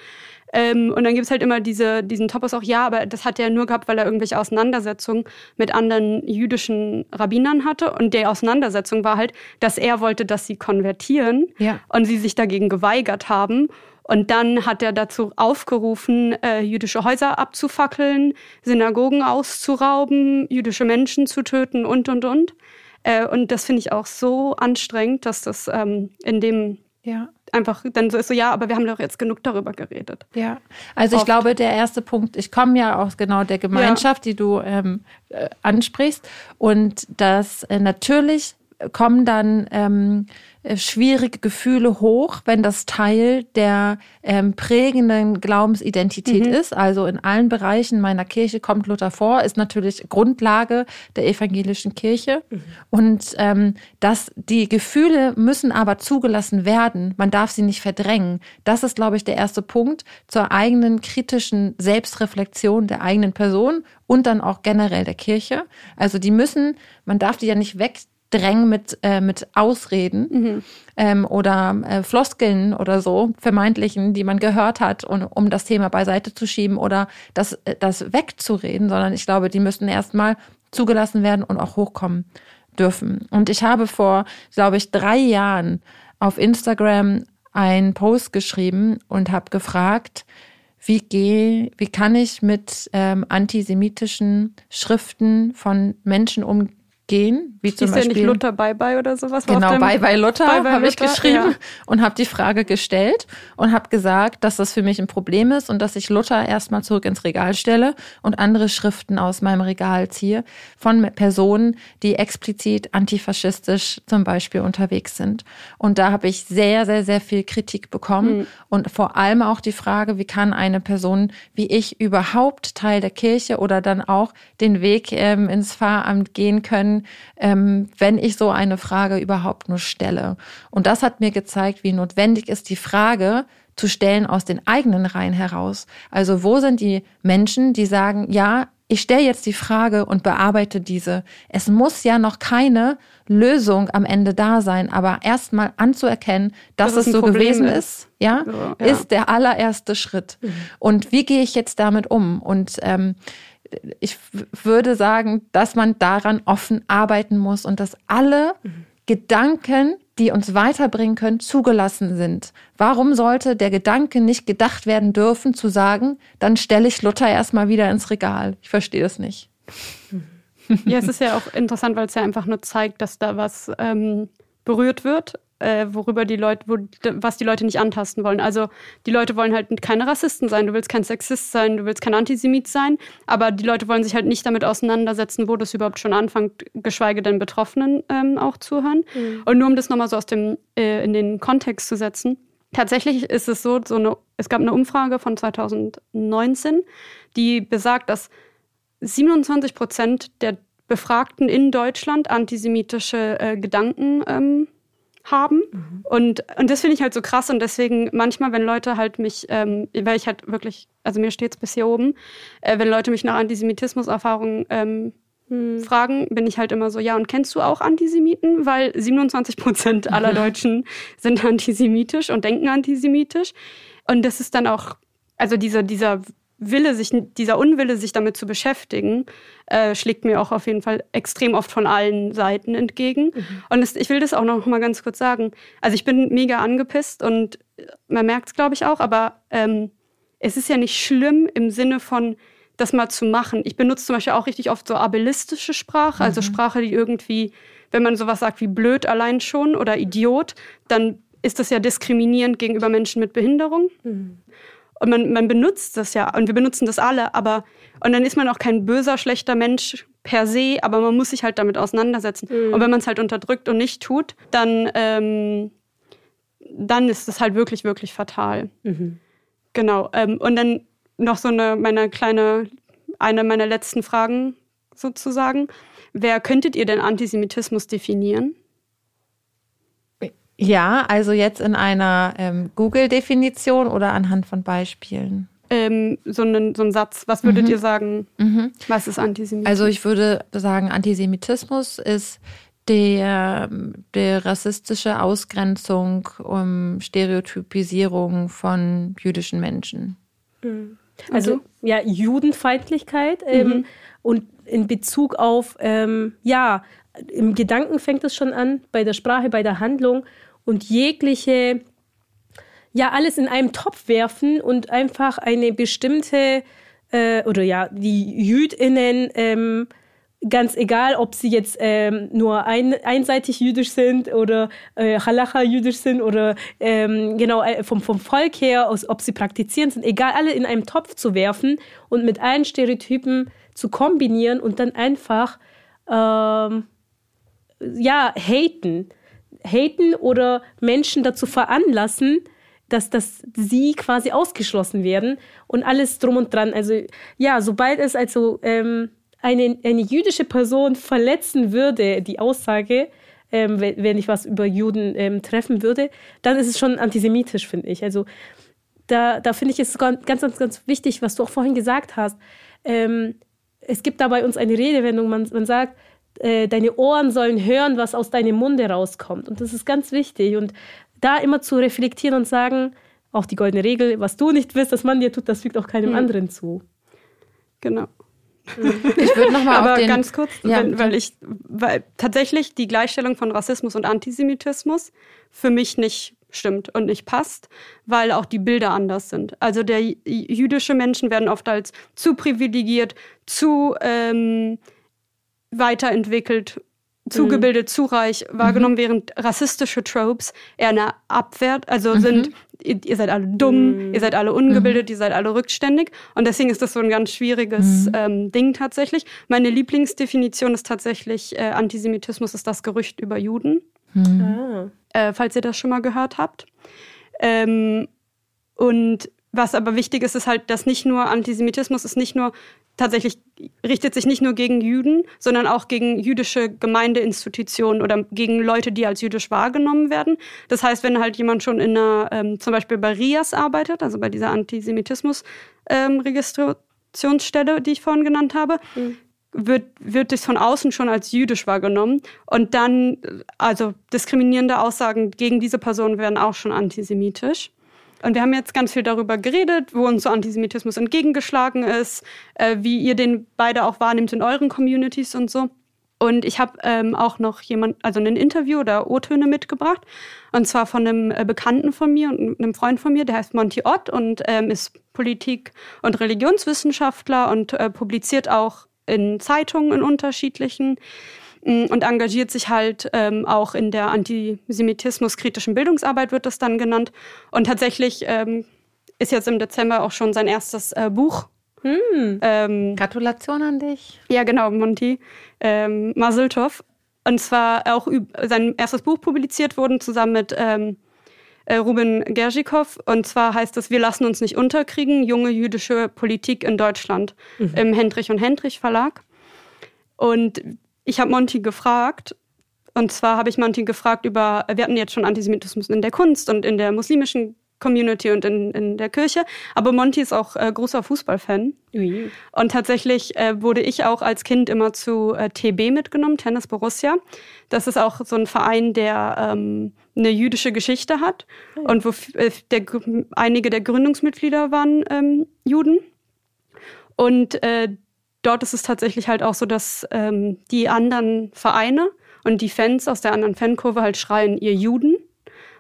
Ähm, und dann gibt es halt immer diese, diesen Topos auch, ja, aber das hat er nur gehabt, weil er irgendwelche Auseinandersetzungen mit anderen jüdischen Rabbinern hatte. Und die Auseinandersetzung war halt, dass er wollte, dass sie konvertieren ja. und sie sich dagegen geweigert haben. Und dann hat er dazu aufgerufen, äh, jüdische Häuser abzufackeln, Synagogen auszurauben, jüdische Menschen zu töten und, und, und. Äh, und das finde ich auch so anstrengend, dass das ähm, in dem Ja. Einfach dann so ist so, ja, aber wir haben doch jetzt genug darüber geredet. Ja, also ich Oft. glaube, der erste Punkt, ich komme ja aus genau der Gemeinschaft, die du ähm, äh, ansprichst. Und das äh, natürlich kommen dann ähm, äh, schwierige Gefühle hoch, wenn das Teil der ähm, prägenden Glaubensidentität Mhm. ist. Also in allen Bereichen meiner Kirche kommt Luther vor, ist natürlich Grundlage der evangelischen Kirche. Und ähm, dass die Gefühle müssen aber zugelassen werden. Man darf sie nicht verdrängen. Das ist, glaube ich, der erste Punkt zur eigenen kritischen Selbstreflexion der eigenen Person und dann auch generell der Kirche. Also die müssen, man darf die ja nicht wegdrängen mit, äh, mit Ausreden ähm, oder äh, Floskeln oder so, vermeintlichen, die man gehört hat, und, um das Thema beiseite zu schieben oder das, äh, das wegzureden, sondern ich glaube, die müssen erstmal zugelassen werden und auch hochkommen dürfen. Und ich habe vor, glaube ich, drei Jahren auf Instagram einen Post geschrieben und habe gefragt, wie gehe, wie kann ich mit ähm, antisemitischen Schriften von Menschen umgehen, wie zum Ist ja nicht Beispiel Luther Bye Bye oder sowas? Genau, Bye Bye Luther habe ich geschrieben ja. und habe die Frage gestellt und habe gesagt, dass das für mich ein Problem ist und dass ich Luther erstmal zurück ins Regal stelle und andere Schriften aus meinem Regal ziehe von Personen, die explizit antifaschistisch zum Beispiel unterwegs sind. Und da habe ich sehr, sehr, sehr viel Kritik bekommen Hm. und vor allem auch die Frage, wie kann eine Person wie ich überhaupt Teil der Kirche oder dann auch den Weg ähm, ins Pfarramt gehen können, ähm, wenn ich so eine Frage überhaupt nur stelle. Und das hat mir gezeigt, wie notwendig ist die Frage zu stellen aus den eigenen Reihen heraus. Also wo sind die Menschen, die sagen, ja, ich stelle jetzt die Frage und bearbeite diese. Es muss ja noch keine Lösung am Ende da sein, aber erstmal anzuerkennen, dass, Dass es so Problem gewesen ist. ist, ja, ja. ist der allererste Schritt. Und wie gehe ich jetzt damit um? Und ähm, ich würde sagen, dass man daran offen arbeiten muss und dass alle Gedanken, die uns weiterbringen können, zugelassen sind. Warum sollte der Gedanke nicht gedacht werden dürfen, zu sagen, dann stelle ich Luther erstmal wieder ins Regal? Ich verstehe das nicht. Ja, es ist ja auch interessant, weil es ja einfach nur zeigt, dass da was ähm, berührt wird, äh, worüber die Leute, wo, was die Leute nicht antasten wollen. Also die Leute wollen halt keine Rassisten sein, du willst kein Sexist sein, du willst kein Antisemit sein, aber die Leute wollen sich halt nicht damit auseinandersetzen, wo das überhaupt schon anfängt, geschweige denn Betroffenen ähm, auch zuhören. Und nur um das nochmal so aus dem, äh, in den Kontext zu setzen, tatsächlich ist es so, so eine, es gab eine Umfrage von 2019, die besagt, dass 27 Prozent der Befragten in Deutschland antisemitische äh, Gedanken ähm, haben. Und, und das finde ich halt so krass. Und deswegen manchmal, wenn Leute halt mich, ähm, weil ich halt wirklich, also mir steht es bis hier oben, äh, wenn Leute mich nach Antisemitismus-Erfahrungen ähm, fragen, bin ich halt immer so, ja, und kennst du auch Antisemiten? Weil 27 Prozent aller Deutschen sind antisemitisch und denken antisemitisch. Und das ist dann auch, also dieser, dieser Wille, sich, dieser Unwille, sich damit zu beschäftigen, äh, schlägt mir auch auf jeden Fall extrem oft von allen Seiten entgegen. Und es, ich will das auch noch mal ganz kurz sagen. Also ich bin mega angepisst und man merkt es, glaube ich, auch, aber ähm, es ist ja nicht schlimm im Sinne von, das mal zu machen. Ich benutze zum Beispiel auch richtig oft so ableistische Sprache, also Sprache, die irgendwie, wenn man sowas sagt wie blöd allein schon oder Idiot, dann ist das ja diskriminierend gegenüber Menschen mit Behinderung. Und man, man benutzt das ja, und wir benutzen das alle, aber, und dann ist man auch kein böser, schlechter Mensch per se, aber man muss sich halt damit auseinandersetzen. Und wenn man es halt unterdrückt und nicht tut, dann, ähm, dann ist das halt wirklich, wirklich fatal. Genau. Ähm, und dann noch so eine, meine kleine, eine meiner letzten Fragen sozusagen. Wer könntet ihr denn Antisemitismus definieren? Ja, also jetzt in einer ähm, Google-Definition oder anhand von Beispielen? Ähm, so, einen, so einen Satz. Was würdet ihr sagen? Was ist Antisemitismus? Also ich würde sagen, Antisemitismus ist der, der rassistische Ausgrenzung, um Stereotypisierung von jüdischen Menschen. Also ja, Judenfeindlichkeit ähm, und in Bezug auf, ähm, ja, im Gedanken fängt es schon an, bei der Sprache, bei der Handlung und jegliche, ja, alles in einem Topf werfen und einfach eine bestimmte, äh, oder ja, die JüdInnen ähm, ganz egal, ob sie jetzt ähm, nur ein, einseitig jüdisch sind oder äh, Halacha jüdisch sind oder ähm, genau äh, vom, vom Volk her, aus, ob sie praktizieren sind, egal, alle in einen Topf zu werfen und mit allen Stereotypen zu kombinieren und dann einfach ähm, ja haten, haten oder Menschen dazu veranlassen, dass, dass sie quasi ausgeschlossen werden und alles drum und dran. Also ja, sobald es also ähm, eine, eine jüdische Person verletzen würde, die Aussage, ähm, wenn, ich was über Juden ähm, treffen würde, dann ist es schon antisemitisch, finde ich. Also da, da finde ich es ganz, ganz, ganz wichtig, was du auch vorhin gesagt hast. Ähm, es gibt da bei uns eine Redewendung, man, man sagt, äh, deine Ohren sollen hören, was aus deinem Munde rauskommt. Und das ist ganz wichtig. Und da immer zu reflektieren und sagen, auch die goldene Regel, was du nicht willst, dass man dir tut, das fügt auch keinem mhm. anderen zu. Genau. Ich würde nochmal Aber den, ganz kurz, ja, wenn, weil ich, weil tatsächlich die Gleichstellung von Rassismus und Antisemitismus für mich nicht stimmt und nicht passt, weil auch die Bilder anders sind. Also der jüdische Menschen werden oft als zu privilegiert, zu ähm, weiterentwickelt, zugebildet, mhm. zu reich wahrgenommen, mhm. während rassistische Tropes eher eine Abwehr, also mhm. sind ihr, ihr, seid alle dumm, mhm. ihr seid alle ungebildet, mhm. ihr seid alle rückständig. Und deswegen ist das so ein ganz schwieriges mhm. ähm, Ding tatsächlich. Meine Lieblingsdefinition ist tatsächlich, äh, Antisemitismus ist das Gerücht über Juden. Ah. Äh, falls ihr das schon mal gehört habt. Ähm, und was aber wichtig ist, ist halt, dass nicht nur Antisemitismus ist nicht nur tatsächlich richtet sich nicht nur gegen Juden, sondern auch gegen jüdische Gemeindeinstitutionen oder gegen Leute, die als jüdisch wahrgenommen werden. Das heißt, wenn halt jemand schon in einer, ähm, zum Beispiel bei RIAS arbeitet, also bei dieser Antisemitismus-Registrationsstelle, ähm, die ich vorhin genannt habe, mhm. wird, wird das von außen schon als jüdisch wahrgenommen. Und dann, also diskriminierende Aussagen gegen diese Person werden auch schon antisemitisch. Und wir haben jetzt ganz viel darüber geredet, wo uns so Antisemitismus entgegengeschlagen ist, äh, wie ihr den beide auch wahrnehmt in euren Communities und so. Und ich habe ähm, auch noch jemand, also ein Interview oder O-Töne mitgebracht. Und zwar von einem äh, Bekannten von mir und einem Freund von mir, der heißt Monty Ott und ähm, ist Politik- und Religionswissenschaftler und äh, publiziert auch in Zeitungen in unterschiedlichen und engagiert sich halt ähm, auch in der antisemitismuskritischen Bildungsarbeit, wird das dann genannt. Und tatsächlich ähm, ist jetzt im Dezember auch schon sein erstes äh, Buch. Hm. Ähm, Gratulation an dich. Ja, genau, Monty ähm, Maseltov. Und zwar auch sein erstes Buch publiziert worden, zusammen mit ähm, äh, Ruben Gerschikow. Und zwar heißt es Wir lassen uns nicht unterkriegen, junge jüdische Politik in Deutschland mhm. im Hendrich und Hendrich Verlag. Und ich habe Monty gefragt, und zwar habe ich Monty gefragt über, wir hatten jetzt schon Antisemitismus in der Kunst und in der muslimischen Community und in, in der Kirche. Aber Monty ist auch äh, großer Fußballfan. Oui. Und tatsächlich äh, wurde ich auch als Kind immer zu äh, TB mitgenommen, Tennis Borussia. Das ist auch so ein Verein, der ähm, eine jüdische Geschichte hat oh. und wo äh, der, einige der Gründungsmitglieder waren ähm, Juden. Und äh, dort ist es tatsächlich halt auch so, dass ähm, die anderen Vereine und die Fans aus der anderen Fankurve halt schreien, ihr Juden,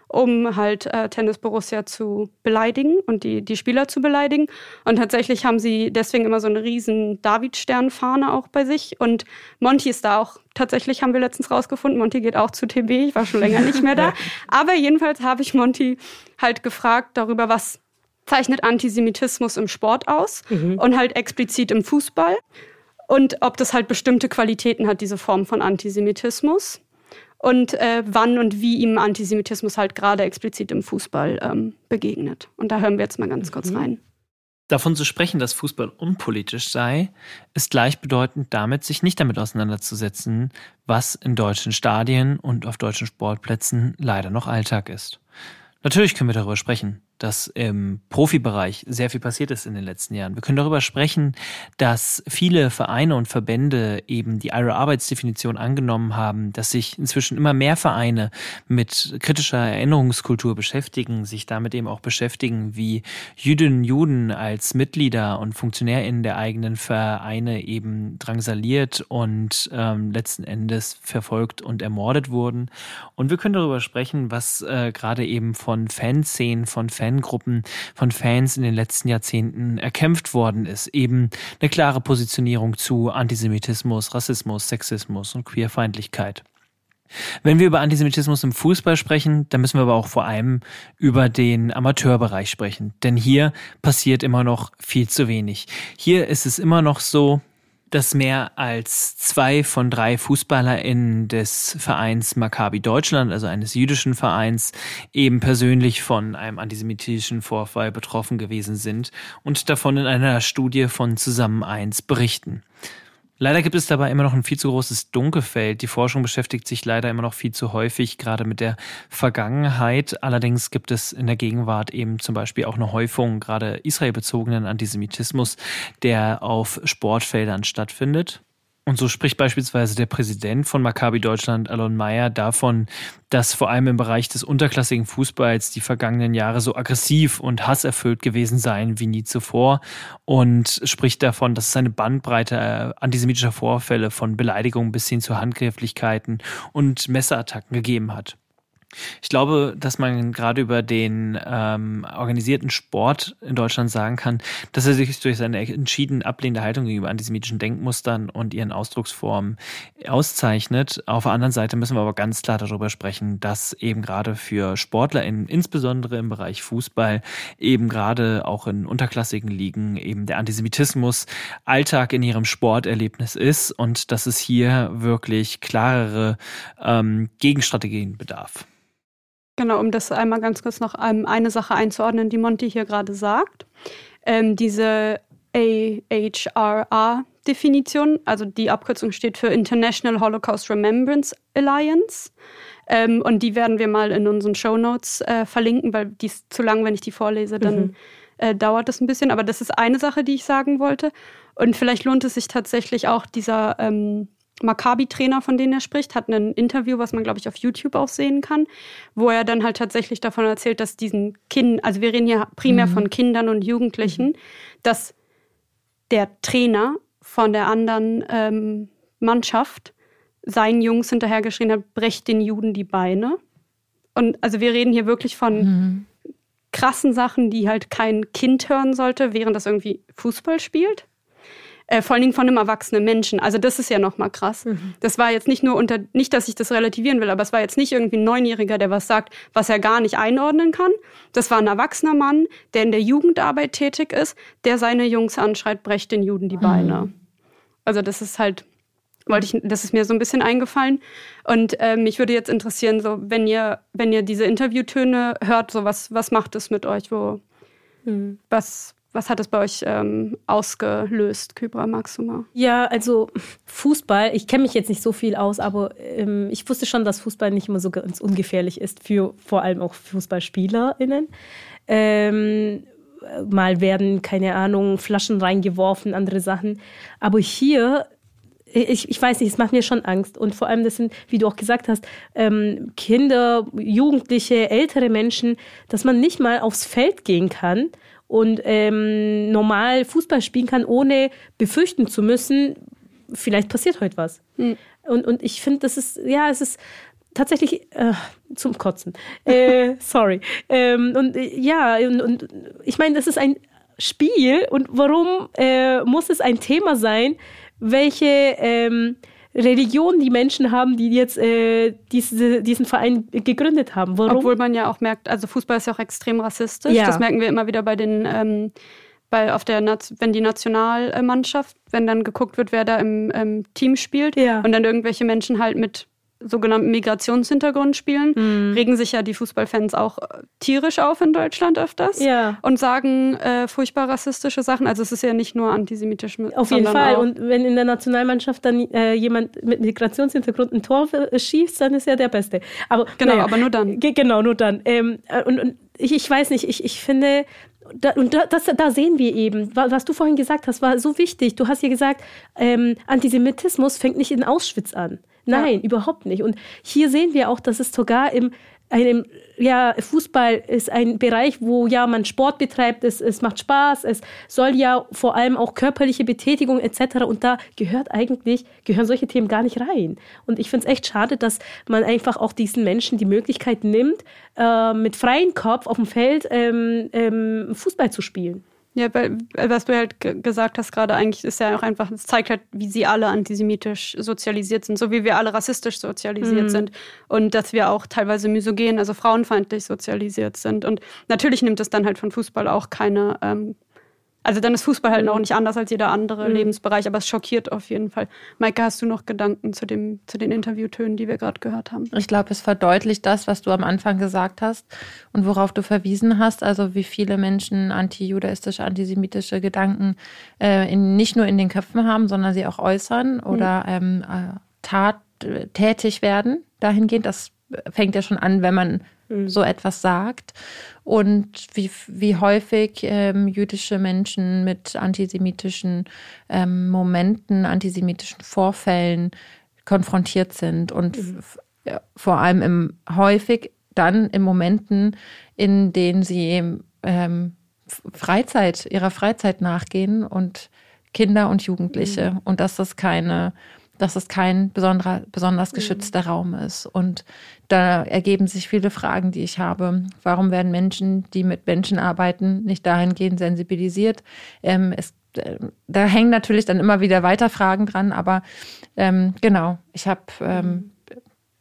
um halt äh, Tennis Borussia zu beleidigen und die, die Spieler zu beleidigen. Und tatsächlich haben sie deswegen immer so eine riesen Davidstern-Fahne auch bei sich. Und Monty ist da auch, tatsächlich haben wir letztens rausgefunden, Monty geht auch zu TB, ich war schon länger nicht mehr da. Aber jedenfalls habe ich Monty halt gefragt darüber, was zeichnet Antisemitismus im Sport aus mhm. und halt explizit im Fußball. Und ob das halt bestimmte Qualitäten hat, diese Form von Antisemitismus. Und äh, wann und wie ihm Antisemitismus halt gerade explizit im Fußball ähm, begegnet. Und da hören wir jetzt mal ganz mhm. kurz rein. Davon zu sprechen, dass Fußball unpolitisch sei, ist gleichbedeutend damit, sich nicht damit auseinanderzusetzen, was in deutschen Stadien und auf deutschen Sportplätzen leider noch Alltag ist. Natürlich können wir darüber sprechen, dass im Profibereich sehr viel passiert ist in den letzten Jahren. Wir können darüber sprechen, dass viele Vereine und Verbände eben die IRA-Arbeitsdefinition angenommen haben, dass sich inzwischen immer mehr Vereine mit kritischer Erinnerungskultur beschäftigen, sich damit eben auch beschäftigen, wie Jüdinnen und Juden als Mitglieder und FunktionärInnen der eigenen Vereine eben drangsaliert und ähm, letzten Endes verfolgt und ermordet wurden. Und wir können darüber sprechen, was äh, gerade eben von Fanszenen, von Fans Fangruppen, von Fans in den letzten Jahrzehnten erkämpft worden ist. Eben eine klare Positionierung zu Antisemitismus, Rassismus, Sexismus und Queerfeindlichkeit. Wenn wir über Antisemitismus im Fußball sprechen, dann müssen wir aber auch vor allem über den Amateurbereich sprechen. Denn hier passiert immer noch viel zu wenig. Hier ist es immer noch so, dass mehr als zwei von drei FußballerInnen des Vereins Maccabi Deutschland, also eines jüdischen Vereins, eben persönlich von einem antisemitischen Vorfall betroffen gewesen sind und davon in einer Studie von Zusammen eins berichten. Leider gibt es dabei immer noch ein viel zu großes Dunkelfeld. Die Forschung beschäftigt sich leider immer noch viel zu häufig, gerade mit der Vergangenheit. Allerdings gibt es in der Gegenwart eben zum Beispiel auch eine Häufung gerade israelbezogenen Antisemitismus, der auf Sportfeldern stattfindet. Und so spricht beispielsweise der Präsident von Maccabi Deutschland, Alon Mayer, davon, dass vor allem im Bereich des unterklassigen Fußballs die vergangenen Jahre so aggressiv und hasserfüllt gewesen seien wie nie zuvor und spricht davon, dass es eine Bandbreite äh, antisemitischer Vorfälle von Beleidigungen bis hin zu Handgreiflichkeiten und Messerattacken gegeben hat. Ich glaube, dass man gerade über den ähm, organisierten Sport in Deutschland sagen kann, dass er sich durch seine entschieden ablehnende Haltung gegenüber antisemitischen Denkmustern und ihren Ausdrucksformen auszeichnet. Auf der anderen Seite müssen wir aber ganz klar darüber sprechen, dass eben gerade für SportlerInnen, insbesondere im Bereich Fußball, eben gerade auch in unterklassigen Ligen eben der Antisemitismus Alltag in ihrem Sporterlebnis ist und dass es hier wirklich klarere ähm, Gegenstrategien bedarf. Genau, um das einmal ganz kurz noch ähm, eine Sache einzuordnen, die Monty hier gerade sagt. Ähm, diese AHRA-Definition, also die Abkürzung steht für International Holocaust Remembrance Alliance. Ähm, und die werden wir mal in unseren Show Notes äh, verlinken, weil die ist zu lang, wenn ich die vorlese, dann mhm. äh, dauert das ein bisschen. Aber das ist eine Sache, die ich sagen wollte. Und vielleicht lohnt es sich tatsächlich auch dieser ähm, Maccabi-Trainer, von denen er spricht, hat ein Interview, was man, glaube ich, auf YouTube auch sehen kann, wo er dann halt tatsächlich davon erzählt, dass diesen Kindern, also wir reden hier primär mhm. von Kindern und Jugendlichen, mhm. dass der Trainer von der anderen ähm, Mannschaft seinen Jungs hinterhergeschrien hat, brecht den Juden die Beine. Und also wir reden hier wirklich von mhm. krassen Sachen, die halt kein Kind hören sollte, während das irgendwie Fußball spielt äh, vor allen Dingen von einem erwachsenen Menschen. Also das ist ja nochmal krass. Mhm. Das war jetzt nicht nur unter, nicht, dass ich das relativieren will, aber es war jetzt nicht irgendwie ein Neunjähriger, der was sagt, was er gar nicht einordnen kann. Das war ein erwachsener Mann, der in der Jugendarbeit tätig ist, der seine Jungs anschreit, brecht den Juden die Beine. Mhm. Also das ist halt wollte ich, das ist mir so ein bisschen eingefallen. Und äh, mich würde jetzt interessieren, so wenn ihr, wenn ihr diese Interviewtöne hört, so was, was macht es mit euch? Wo, mhm. was, was hat es bei euch ähm, ausgelöst, Kybra, mal? Ja, also Fußball, ich kenne mich jetzt nicht so viel aus, aber ähm, ich wusste schon, dass Fußball nicht immer so ganz ungefährlich ist, für vor allem auch FußballspielerInnen. Ähm, mal werden, keine Ahnung, Flaschen reingeworfen, andere Sachen. Aber hier ich, ich weiß nicht, es macht mir schon Angst. Und vor allem, das sind, wie du auch gesagt hast, ähm, Kinder, Jugendliche, ältere Menschen, dass man nicht mal aufs Feld gehen kann und ähm, normal Fußball spielen kann, ohne befürchten zu müssen, vielleicht passiert heute was. Mhm. Und, und ich finde, das ist, ja, es ist tatsächlich äh, zum Kotzen. Äh, sorry. Ähm, und äh, ja, und, und ich meine, das ist ein Spiel und warum äh, muss es ein Thema sein, welche ähm, Religion die Menschen haben, die jetzt äh, diese, diesen Verein gegründet haben. Warum? Obwohl man ja auch merkt, also Fußball ist ja auch extrem rassistisch. Ja. Das merken wir immer wieder bei den, ähm, bei auf der wenn die Nationalmannschaft, wenn dann geguckt wird, wer da im, im Team spielt ja. und dann irgendwelche Menschen halt mit sogenannten Migrationshintergrund spielen, mhm. regen sich ja die Fußballfans auch äh, tierisch auf in Deutschland öfters ja. und sagen äh, furchtbar rassistische Sachen. Also es ist ja nicht nur antisemitisch. Auf jeden Fall. Und wenn in der Nationalmannschaft dann äh, jemand mit Migrationshintergrund ein Tor äh, schießt, dann ist er der Beste. Aber, genau, naja, aber nur dann. Genau, nur dann. Ähm, äh, und, und ich, ich weiß nicht, ich, ich finde, da, und da, das, da sehen wir eben, was du vorhin gesagt hast, war so wichtig. Du hast hier gesagt, ähm, Antisemitismus fängt nicht in Auschwitz an. Nein, ja. überhaupt nicht. Und hier sehen wir auch, dass es sogar im einem, ja, Fußball ist ein Bereich, wo ja man Sport betreibt, es, es macht Spaß, es soll ja vor allem auch körperliche Betätigung etc. Und da gehört eigentlich, gehören solche Themen gar nicht rein. Und ich finde es echt schade, dass man einfach auch diesen Menschen die Möglichkeit nimmt, äh, mit freiem Kopf auf dem Feld ähm, ähm, Fußball zu spielen. Ja, weil, was du halt gesagt hast gerade, eigentlich ist ja auch einfach, es zeigt halt, wie sie alle antisemitisch sozialisiert sind, so wie wir alle rassistisch sozialisiert mhm. sind und dass wir auch teilweise misogen, also frauenfeindlich sozialisiert sind. Und natürlich nimmt es dann halt von Fußball auch keine ähm, also dann ist Fußball halt noch nicht anders als jeder andere mhm. Lebensbereich, aber es schockiert auf jeden Fall. Maike, hast du noch Gedanken zu, dem, zu den Interviewtönen, die wir gerade gehört haben? Ich glaube, es verdeutlicht das, was du am Anfang gesagt hast und worauf du verwiesen hast, also wie viele Menschen antijudaistische, antisemitische Gedanken äh, in, nicht nur in den Köpfen haben, sondern sie auch äußern oder mhm. ähm, äh, tat, tätig werden dahingehend. Das fängt ja schon an, wenn man mhm. so etwas sagt und wie, wie häufig ähm, jüdische Menschen mit antisemitischen ähm, Momenten, antisemitischen Vorfällen konfrontiert sind und mhm. vor allem im, häufig dann in Momenten, in denen sie ähm, Freizeit, ihrer Freizeit nachgehen und Kinder und Jugendliche mhm. und dass das keine dass es kein besonderer, besonders geschützter mhm. Raum ist. Und da ergeben sich viele Fragen, die ich habe. Warum werden Menschen, die mit Menschen arbeiten, nicht dahingehend sensibilisiert? Ähm, es, äh, da hängen natürlich dann immer wieder weiter Fragen dran, aber ähm, genau, ich habe ähm,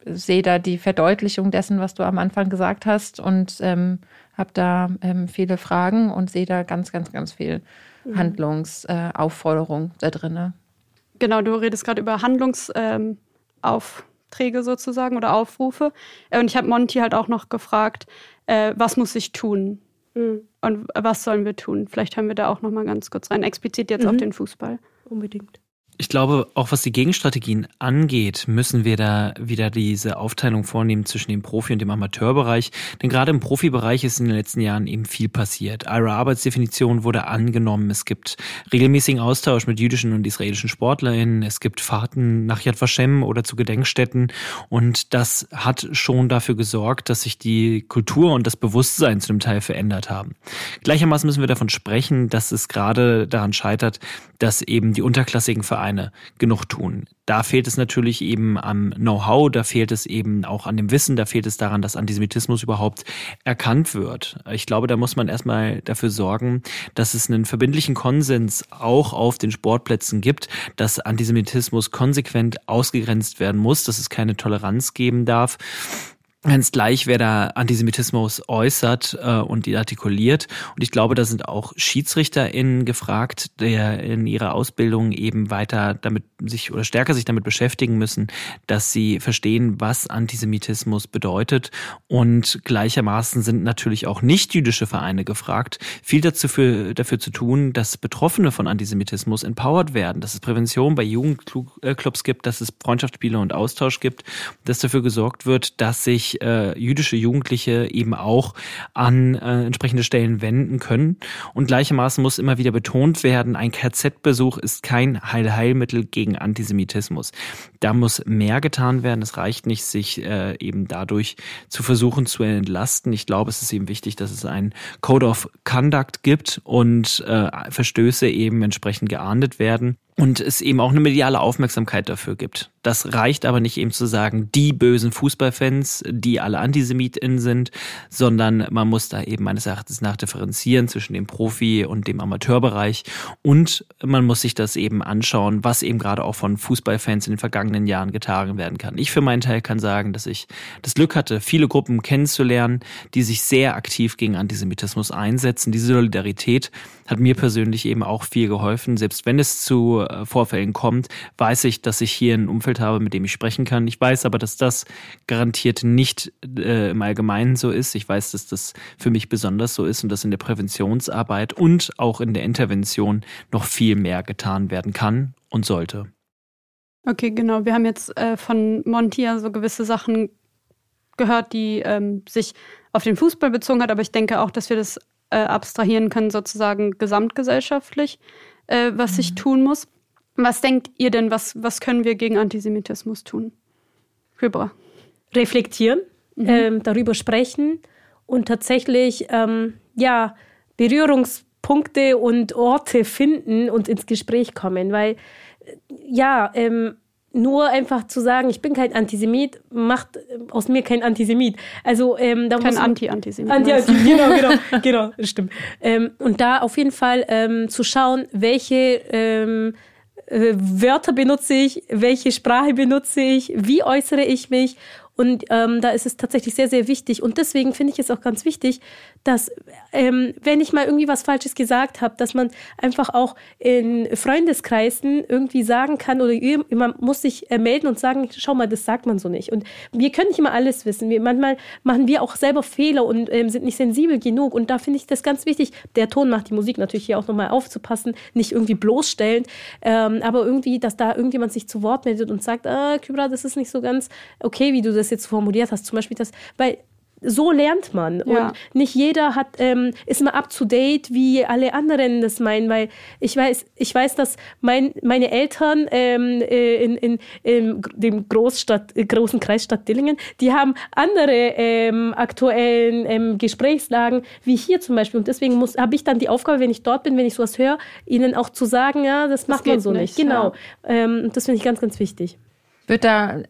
sehe da die Verdeutlichung dessen, was du am Anfang gesagt hast und ähm, habe da ähm, viele Fragen und sehe da ganz, ganz, ganz viel mhm. Handlungsaufforderung äh, da drin. Genau, du redest gerade über Handlungsaufträge ähm, sozusagen oder Aufrufe. Äh, und ich habe Monty halt auch noch gefragt, äh, was muss ich tun? Mhm. Und was sollen wir tun? Vielleicht hören wir da auch noch mal ganz kurz rein, explizit jetzt mhm. auf den Fußball. Unbedingt. Ich glaube, auch was die Gegenstrategien angeht, müssen wir da wieder diese Aufteilung vornehmen zwischen dem Profi- und dem Amateurbereich. Denn gerade im Profibereich ist in den letzten Jahren eben viel passiert. Ihre Arbeitsdefinition wurde angenommen. Es gibt regelmäßigen Austausch mit jüdischen und israelischen SportlerInnen. Es gibt Fahrten nach Yad Vashem oder zu Gedenkstätten. Und das hat schon dafür gesorgt, dass sich die Kultur und das Bewusstsein zu einem Teil verändert haben. Gleichermaßen müssen wir davon sprechen, dass es gerade daran scheitert, dass eben die unterklassigen Vereine genug tun. Da fehlt es natürlich eben am Know-how, da fehlt es eben auch an dem Wissen, da fehlt es daran, dass Antisemitismus überhaupt erkannt wird. Ich glaube, da muss man erstmal dafür sorgen, dass es einen verbindlichen Konsens auch auf den Sportplätzen gibt, dass Antisemitismus konsequent ausgegrenzt werden muss, dass es keine Toleranz geben darf ganz gleich, wer da Antisemitismus äußert äh, und die artikuliert. Und ich glaube, da sind auch SchiedsrichterInnen gefragt, der in ihrer Ausbildung eben weiter damit sich oder stärker sich damit beschäftigen müssen, dass sie verstehen, was Antisemitismus bedeutet. Und gleichermaßen sind natürlich auch nicht-jüdische Vereine gefragt, viel dazu für, dafür zu tun, dass Betroffene von Antisemitismus empowered werden, dass es Prävention bei Jugendclubs gibt, dass es Freundschaftsspiele und Austausch gibt, dass dafür gesorgt wird, dass sich äh, jüdische Jugendliche eben auch an äh, entsprechende Stellen wenden können. Und gleichermaßen muss immer wieder betont werden, ein KZ-Besuch ist kein Heilheilmittel gegen Antisemitismus. Da muss mehr getan werden. Es reicht nicht, sich äh, eben dadurch zu versuchen zu entlasten. Ich glaube, es ist eben wichtig, dass es einen Code of Conduct gibt und äh, Verstöße eben entsprechend geahndet werden und es eben auch eine mediale Aufmerksamkeit dafür gibt. Das reicht aber nicht eben zu sagen, die bösen Fußballfans, die alle AntisemitInnen sind, sondern man muss da eben meines Erachtens nach differenzieren zwischen dem Profi- und dem Amateurbereich und man muss sich das eben anschauen, was eben gerade auch von Fußballfans in den vergangenen Jahren getragen werden kann. Ich für meinen Teil kann sagen, dass ich das Glück hatte, viele Gruppen kennenzulernen, die sich sehr aktiv gegen Antisemitismus einsetzen. Diese Solidarität hat mir persönlich eben auch viel geholfen, selbst wenn es zu äh, Vorfällen kommt, weiß ich, dass ich hier ein Umfeld habe, mit dem ich sprechen kann. Ich weiß aber, dass das garantiert nicht äh, im Allgemeinen so ist. Ich weiß, dass das für mich besonders so ist und dass in der Präventionsarbeit und auch in der Intervention noch viel mehr getan werden kann und sollte. Okay, genau. Wir haben jetzt äh, von Montia so gewisse Sachen gehört, die ähm, sich auf den Fußball bezogen hat, aber ich denke auch, dass wir das äh, abstrahieren können, sozusagen gesamtgesellschaftlich, äh, was mhm. sich tun muss. Was denkt ihr denn, was, was können wir gegen Antisemitismus tun? Hybra. reflektieren, mhm. ähm, darüber sprechen und tatsächlich ähm, ja, Berührungspunkte und Orte finden und ins Gespräch kommen, weil äh, ja, ähm, nur einfach zu sagen, ich bin kein Antisemit, macht aus mir kein Antisemit. Also ähm, da kein Anti-Antisemit. Anti -Antisemit. genau, genau, genau, stimmt. Ähm, und da auf jeden Fall ähm, zu schauen, welche ähm, äh, Wörter benutze ich, welche Sprache benutze ich, wie äußere ich mich und ähm, da ist es tatsächlich sehr, sehr wichtig. Und deswegen finde ich es auch ganz wichtig, dass, ähm, wenn ich mal irgendwie was Falsches gesagt habe, dass man einfach auch in Freundeskreisen irgendwie sagen kann oder man muss sich äh, melden und sagen, schau mal, das sagt man so nicht. Und wir können nicht immer alles wissen. Wir, manchmal machen wir auch selber Fehler und ähm, sind nicht sensibel genug. Und da finde ich das ganz wichtig. Der Ton macht die Musik natürlich hier auch nochmal aufzupassen, nicht irgendwie bloßstellend, ähm, aber irgendwie, dass da irgendjemand sich zu Wort meldet und sagt, ah, Kybra, das ist nicht so ganz okay, wie du das das jetzt formuliert hast, zum Beispiel das, weil so lernt man. Ja. Und nicht jeder hat, ähm, ist immer up to date, wie alle anderen das meinen, weil ich weiß, ich weiß, dass mein, meine Eltern ähm, äh, in, in, in dem Großstadt, äh, großen Kreisstadt Dillingen, die haben andere ähm, aktuellen ähm, Gesprächslagen, wie hier zum Beispiel. Und deswegen habe ich dann die Aufgabe, wenn ich dort bin, wenn ich sowas höre, ihnen auch zu sagen, ja, das, das macht man so nicht. nicht. Genau. Ja. Ähm, das finde ich ganz, ganz wichtig. Wird da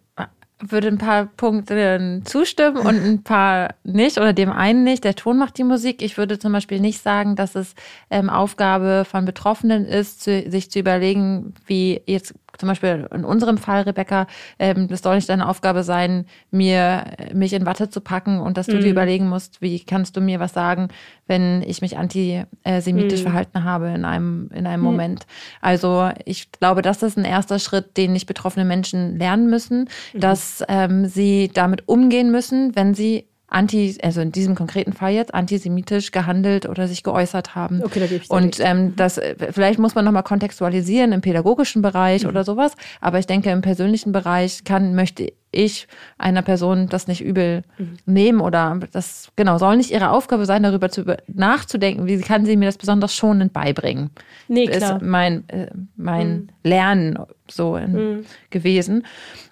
würde ein paar Punkte zustimmen und ein paar nicht oder dem einen nicht. Der Ton macht die Musik. Ich würde zum Beispiel nicht sagen, dass es ähm, Aufgabe von Betroffenen ist, zu, sich zu überlegen, wie jetzt zum Beispiel in unserem Fall, Rebecca, ähm, das soll nicht deine Aufgabe sein, mir mich in Watte zu packen und dass du mhm. dir überlegen musst, wie kannst du mir was sagen, wenn ich mich antisemitisch mhm. verhalten habe in einem, in einem mhm. Moment. Also ich glaube, das ist ein erster Schritt, den nicht betroffene Menschen lernen müssen, mhm. dass ähm, sie damit umgehen müssen, wenn sie anti, also in diesem konkreten Fall jetzt antisemitisch gehandelt oder sich geäußert haben. Okay, da gebe ich Und ähm, das vielleicht muss man nochmal kontextualisieren im pädagogischen Bereich mhm. oder sowas, aber ich denke im persönlichen Bereich kann möchte ich einer Person das nicht übel mhm. nehmen oder das genau soll nicht ihre Aufgabe sein, darüber zu nachzudenken, wie kann sie mir das besonders schonend beibringen. Nee, klar. Ist mein äh, mein mhm. Lernen so in, mhm. gewesen.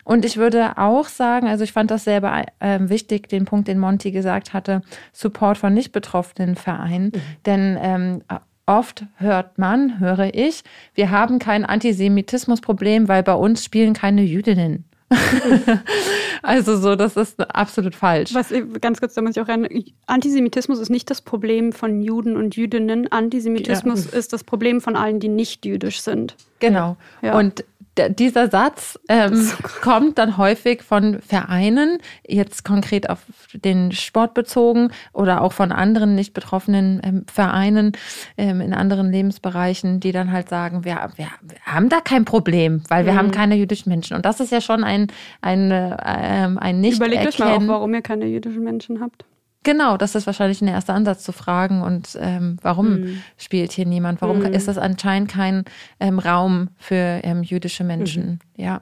Und ich würde auch sagen, also ich fand das sehr äh, wichtig, den Punkt, den Monty gesagt hatte, Support von nicht betroffenen Vereinen, mhm. denn ähm, Oft hört man, höre ich, wir haben kein Antisemitismusproblem, weil bei uns spielen keine Jüdinnen. also so, das ist absolut falsch. Was ganz kurz, da muss ich auch rein. Antisemitismus ist nicht das Problem von Juden und Jüdinnen. Antisemitismus ja. ist das Problem von allen, die nicht jüdisch sind. Genau. Ja. Und dieser Satz ähm, kommt dann häufig von Vereinen, jetzt konkret auf den Sport bezogen oder auch von anderen nicht betroffenen ähm, Vereinen ähm, in anderen Lebensbereichen, die dann halt sagen, wir, wir, wir haben da kein Problem, weil wir mhm. haben keine jüdischen Menschen. Und das ist ja schon ein, ein, ähm, ein nicht Überlegt euch mal auch, warum ihr keine jüdischen Menschen habt. Genau, das ist wahrscheinlich ein erster Ansatz zu fragen. Und ähm, warum mhm. spielt hier niemand? Warum mhm. ist das anscheinend kein ähm, Raum für ähm, jüdische Menschen? Mhm. Ja.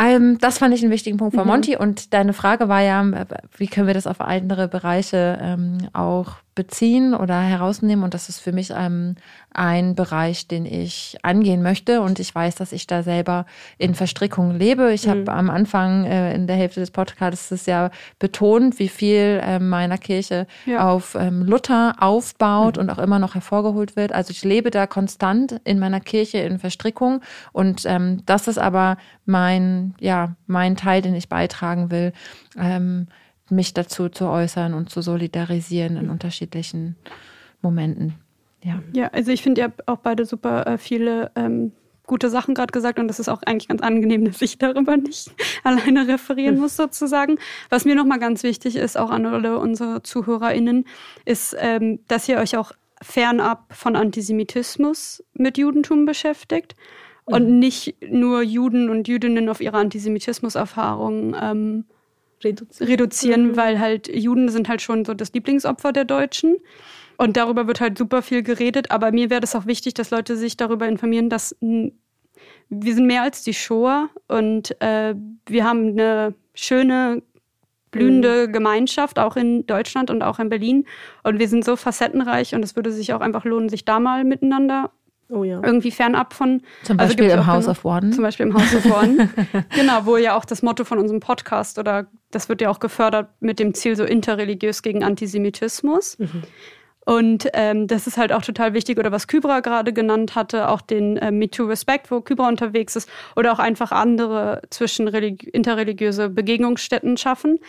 Ähm, das fand ich einen wichtigen Punkt von mhm. Monty. Und deine Frage war ja, wie können wir das auf andere Bereiche ähm, auch beziehen oder herausnehmen. Und das ist für mich ähm, ein Bereich, den ich angehen möchte. Und ich weiß, dass ich da selber in Verstrickungen lebe. Ich mhm. habe am Anfang äh, in der Hälfte des Podcasts ja betont, wie viel äh, meiner Kirche ja. auf ähm, Luther aufbaut mhm. und auch immer noch hervorgeholt wird. Also ich lebe da konstant in meiner Kirche in Verstrickung. Und ähm, das ist aber mein, ja, mein Teil, den ich beitragen will. Ähm, mich dazu zu äußern und zu solidarisieren in unterschiedlichen Momenten. Ja, ja also ich finde, ihr habt auch beide super äh, viele ähm, gute Sachen gerade gesagt und das ist auch eigentlich ganz angenehm, dass ich darüber nicht alleine referieren muss sozusagen. Was mir nochmal ganz wichtig ist, auch an alle unsere ZuhörerInnen, ist, ähm, dass ihr euch auch fernab von Antisemitismus mit Judentum beschäftigt und mhm. nicht nur Juden und Jüdinnen auf ihre Antisemitismuserfahrungen ähm, reduzieren, reduzieren mhm. weil halt Juden sind halt schon so das Lieblingsopfer der Deutschen. Und darüber wird halt super viel geredet. Aber mir wäre das auch wichtig, dass Leute sich darüber informieren, dass wir sind mehr als die Shoah und äh, wir haben eine schöne, blühende mhm. Gemeinschaft, auch in Deutschland und auch in Berlin. Und wir sind so facettenreich und es würde sich auch einfach lohnen, sich da mal miteinander Oh ja. Irgendwie fernab von. Zum also Beispiel also im House of One. Zum Beispiel im House of One. genau, wo ja auch das Motto von unserem Podcast oder das wird ja auch gefördert mit dem Ziel so interreligiös gegen Antisemitismus. Mhm. Und ähm, das ist halt auch total wichtig, oder was Kybra gerade genannt hatte, auch den äh, Me Too Respect, wo Kybra unterwegs ist, oder auch einfach andere zwischen interreligiöse Begegnungsstätten schaffen.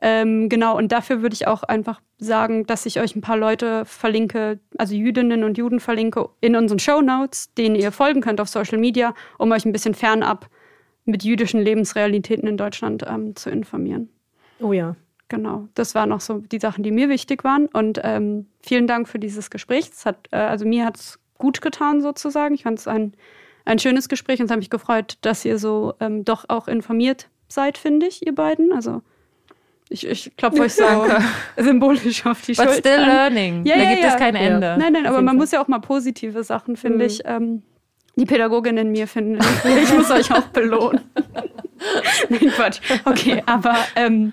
Ähm, genau, und dafür würde ich auch einfach sagen, dass ich euch ein paar Leute verlinke, also Jüdinnen und Juden verlinke in unseren Show Notes, denen ihr folgen könnt auf Social Media, um euch ein bisschen fernab mit jüdischen Lebensrealitäten in Deutschland ähm, zu informieren. Oh ja. Genau, das waren auch so die Sachen, die mir wichtig waren. Und ähm, vielen Dank für dieses Gespräch. Es hat, äh, also mir hat es gut getan sozusagen. Ich fand es ein, ein schönes Gespräch und es hat mich gefreut, dass ihr so ähm, doch auch informiert seid, finde ich, ihr beiden. Also ich, ich klopfe euch so symbolisch auf die But Schulter. still learning. Ja, da ja, gibt ja. es kein Ende. Nein, nein, aber man muss ja auch mal positive Sachen, finde mhm. ich. Ähm, die Pädagogin in mir findet. Ich muss euch auch belohnen. nein, Quatsch. Okay, aber ähm,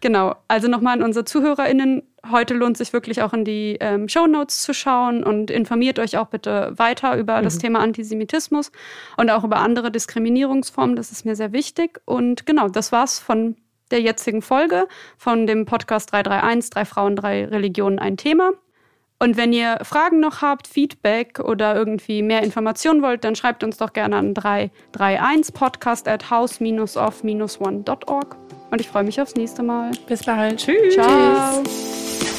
genau. Also nochmal an unsere ZuhörerInnen. Heute lohnt sich wirklich auch in die ähm, Show Notes zu schauen und informiert euch auch bitte weiter über mhm. das Thema Antisemitismus und auch über andere Diskriminierungsformen. Das ist mir sehr wichtig. Und genau, das war's von der jetzigen Folge von dem Podcast 331, drei Frauen, drei Religionen, ein Thema. Und wenn ihr Fragen noch habt, Feedback oder irgendwie mehr Informationen wollt, dann schreibt uns doch gerne an 331 podcast at house-off-one.org. Und ich freue mich aufs nächste Mal. Bis bald. Tschüss. Ciao. Tschüss.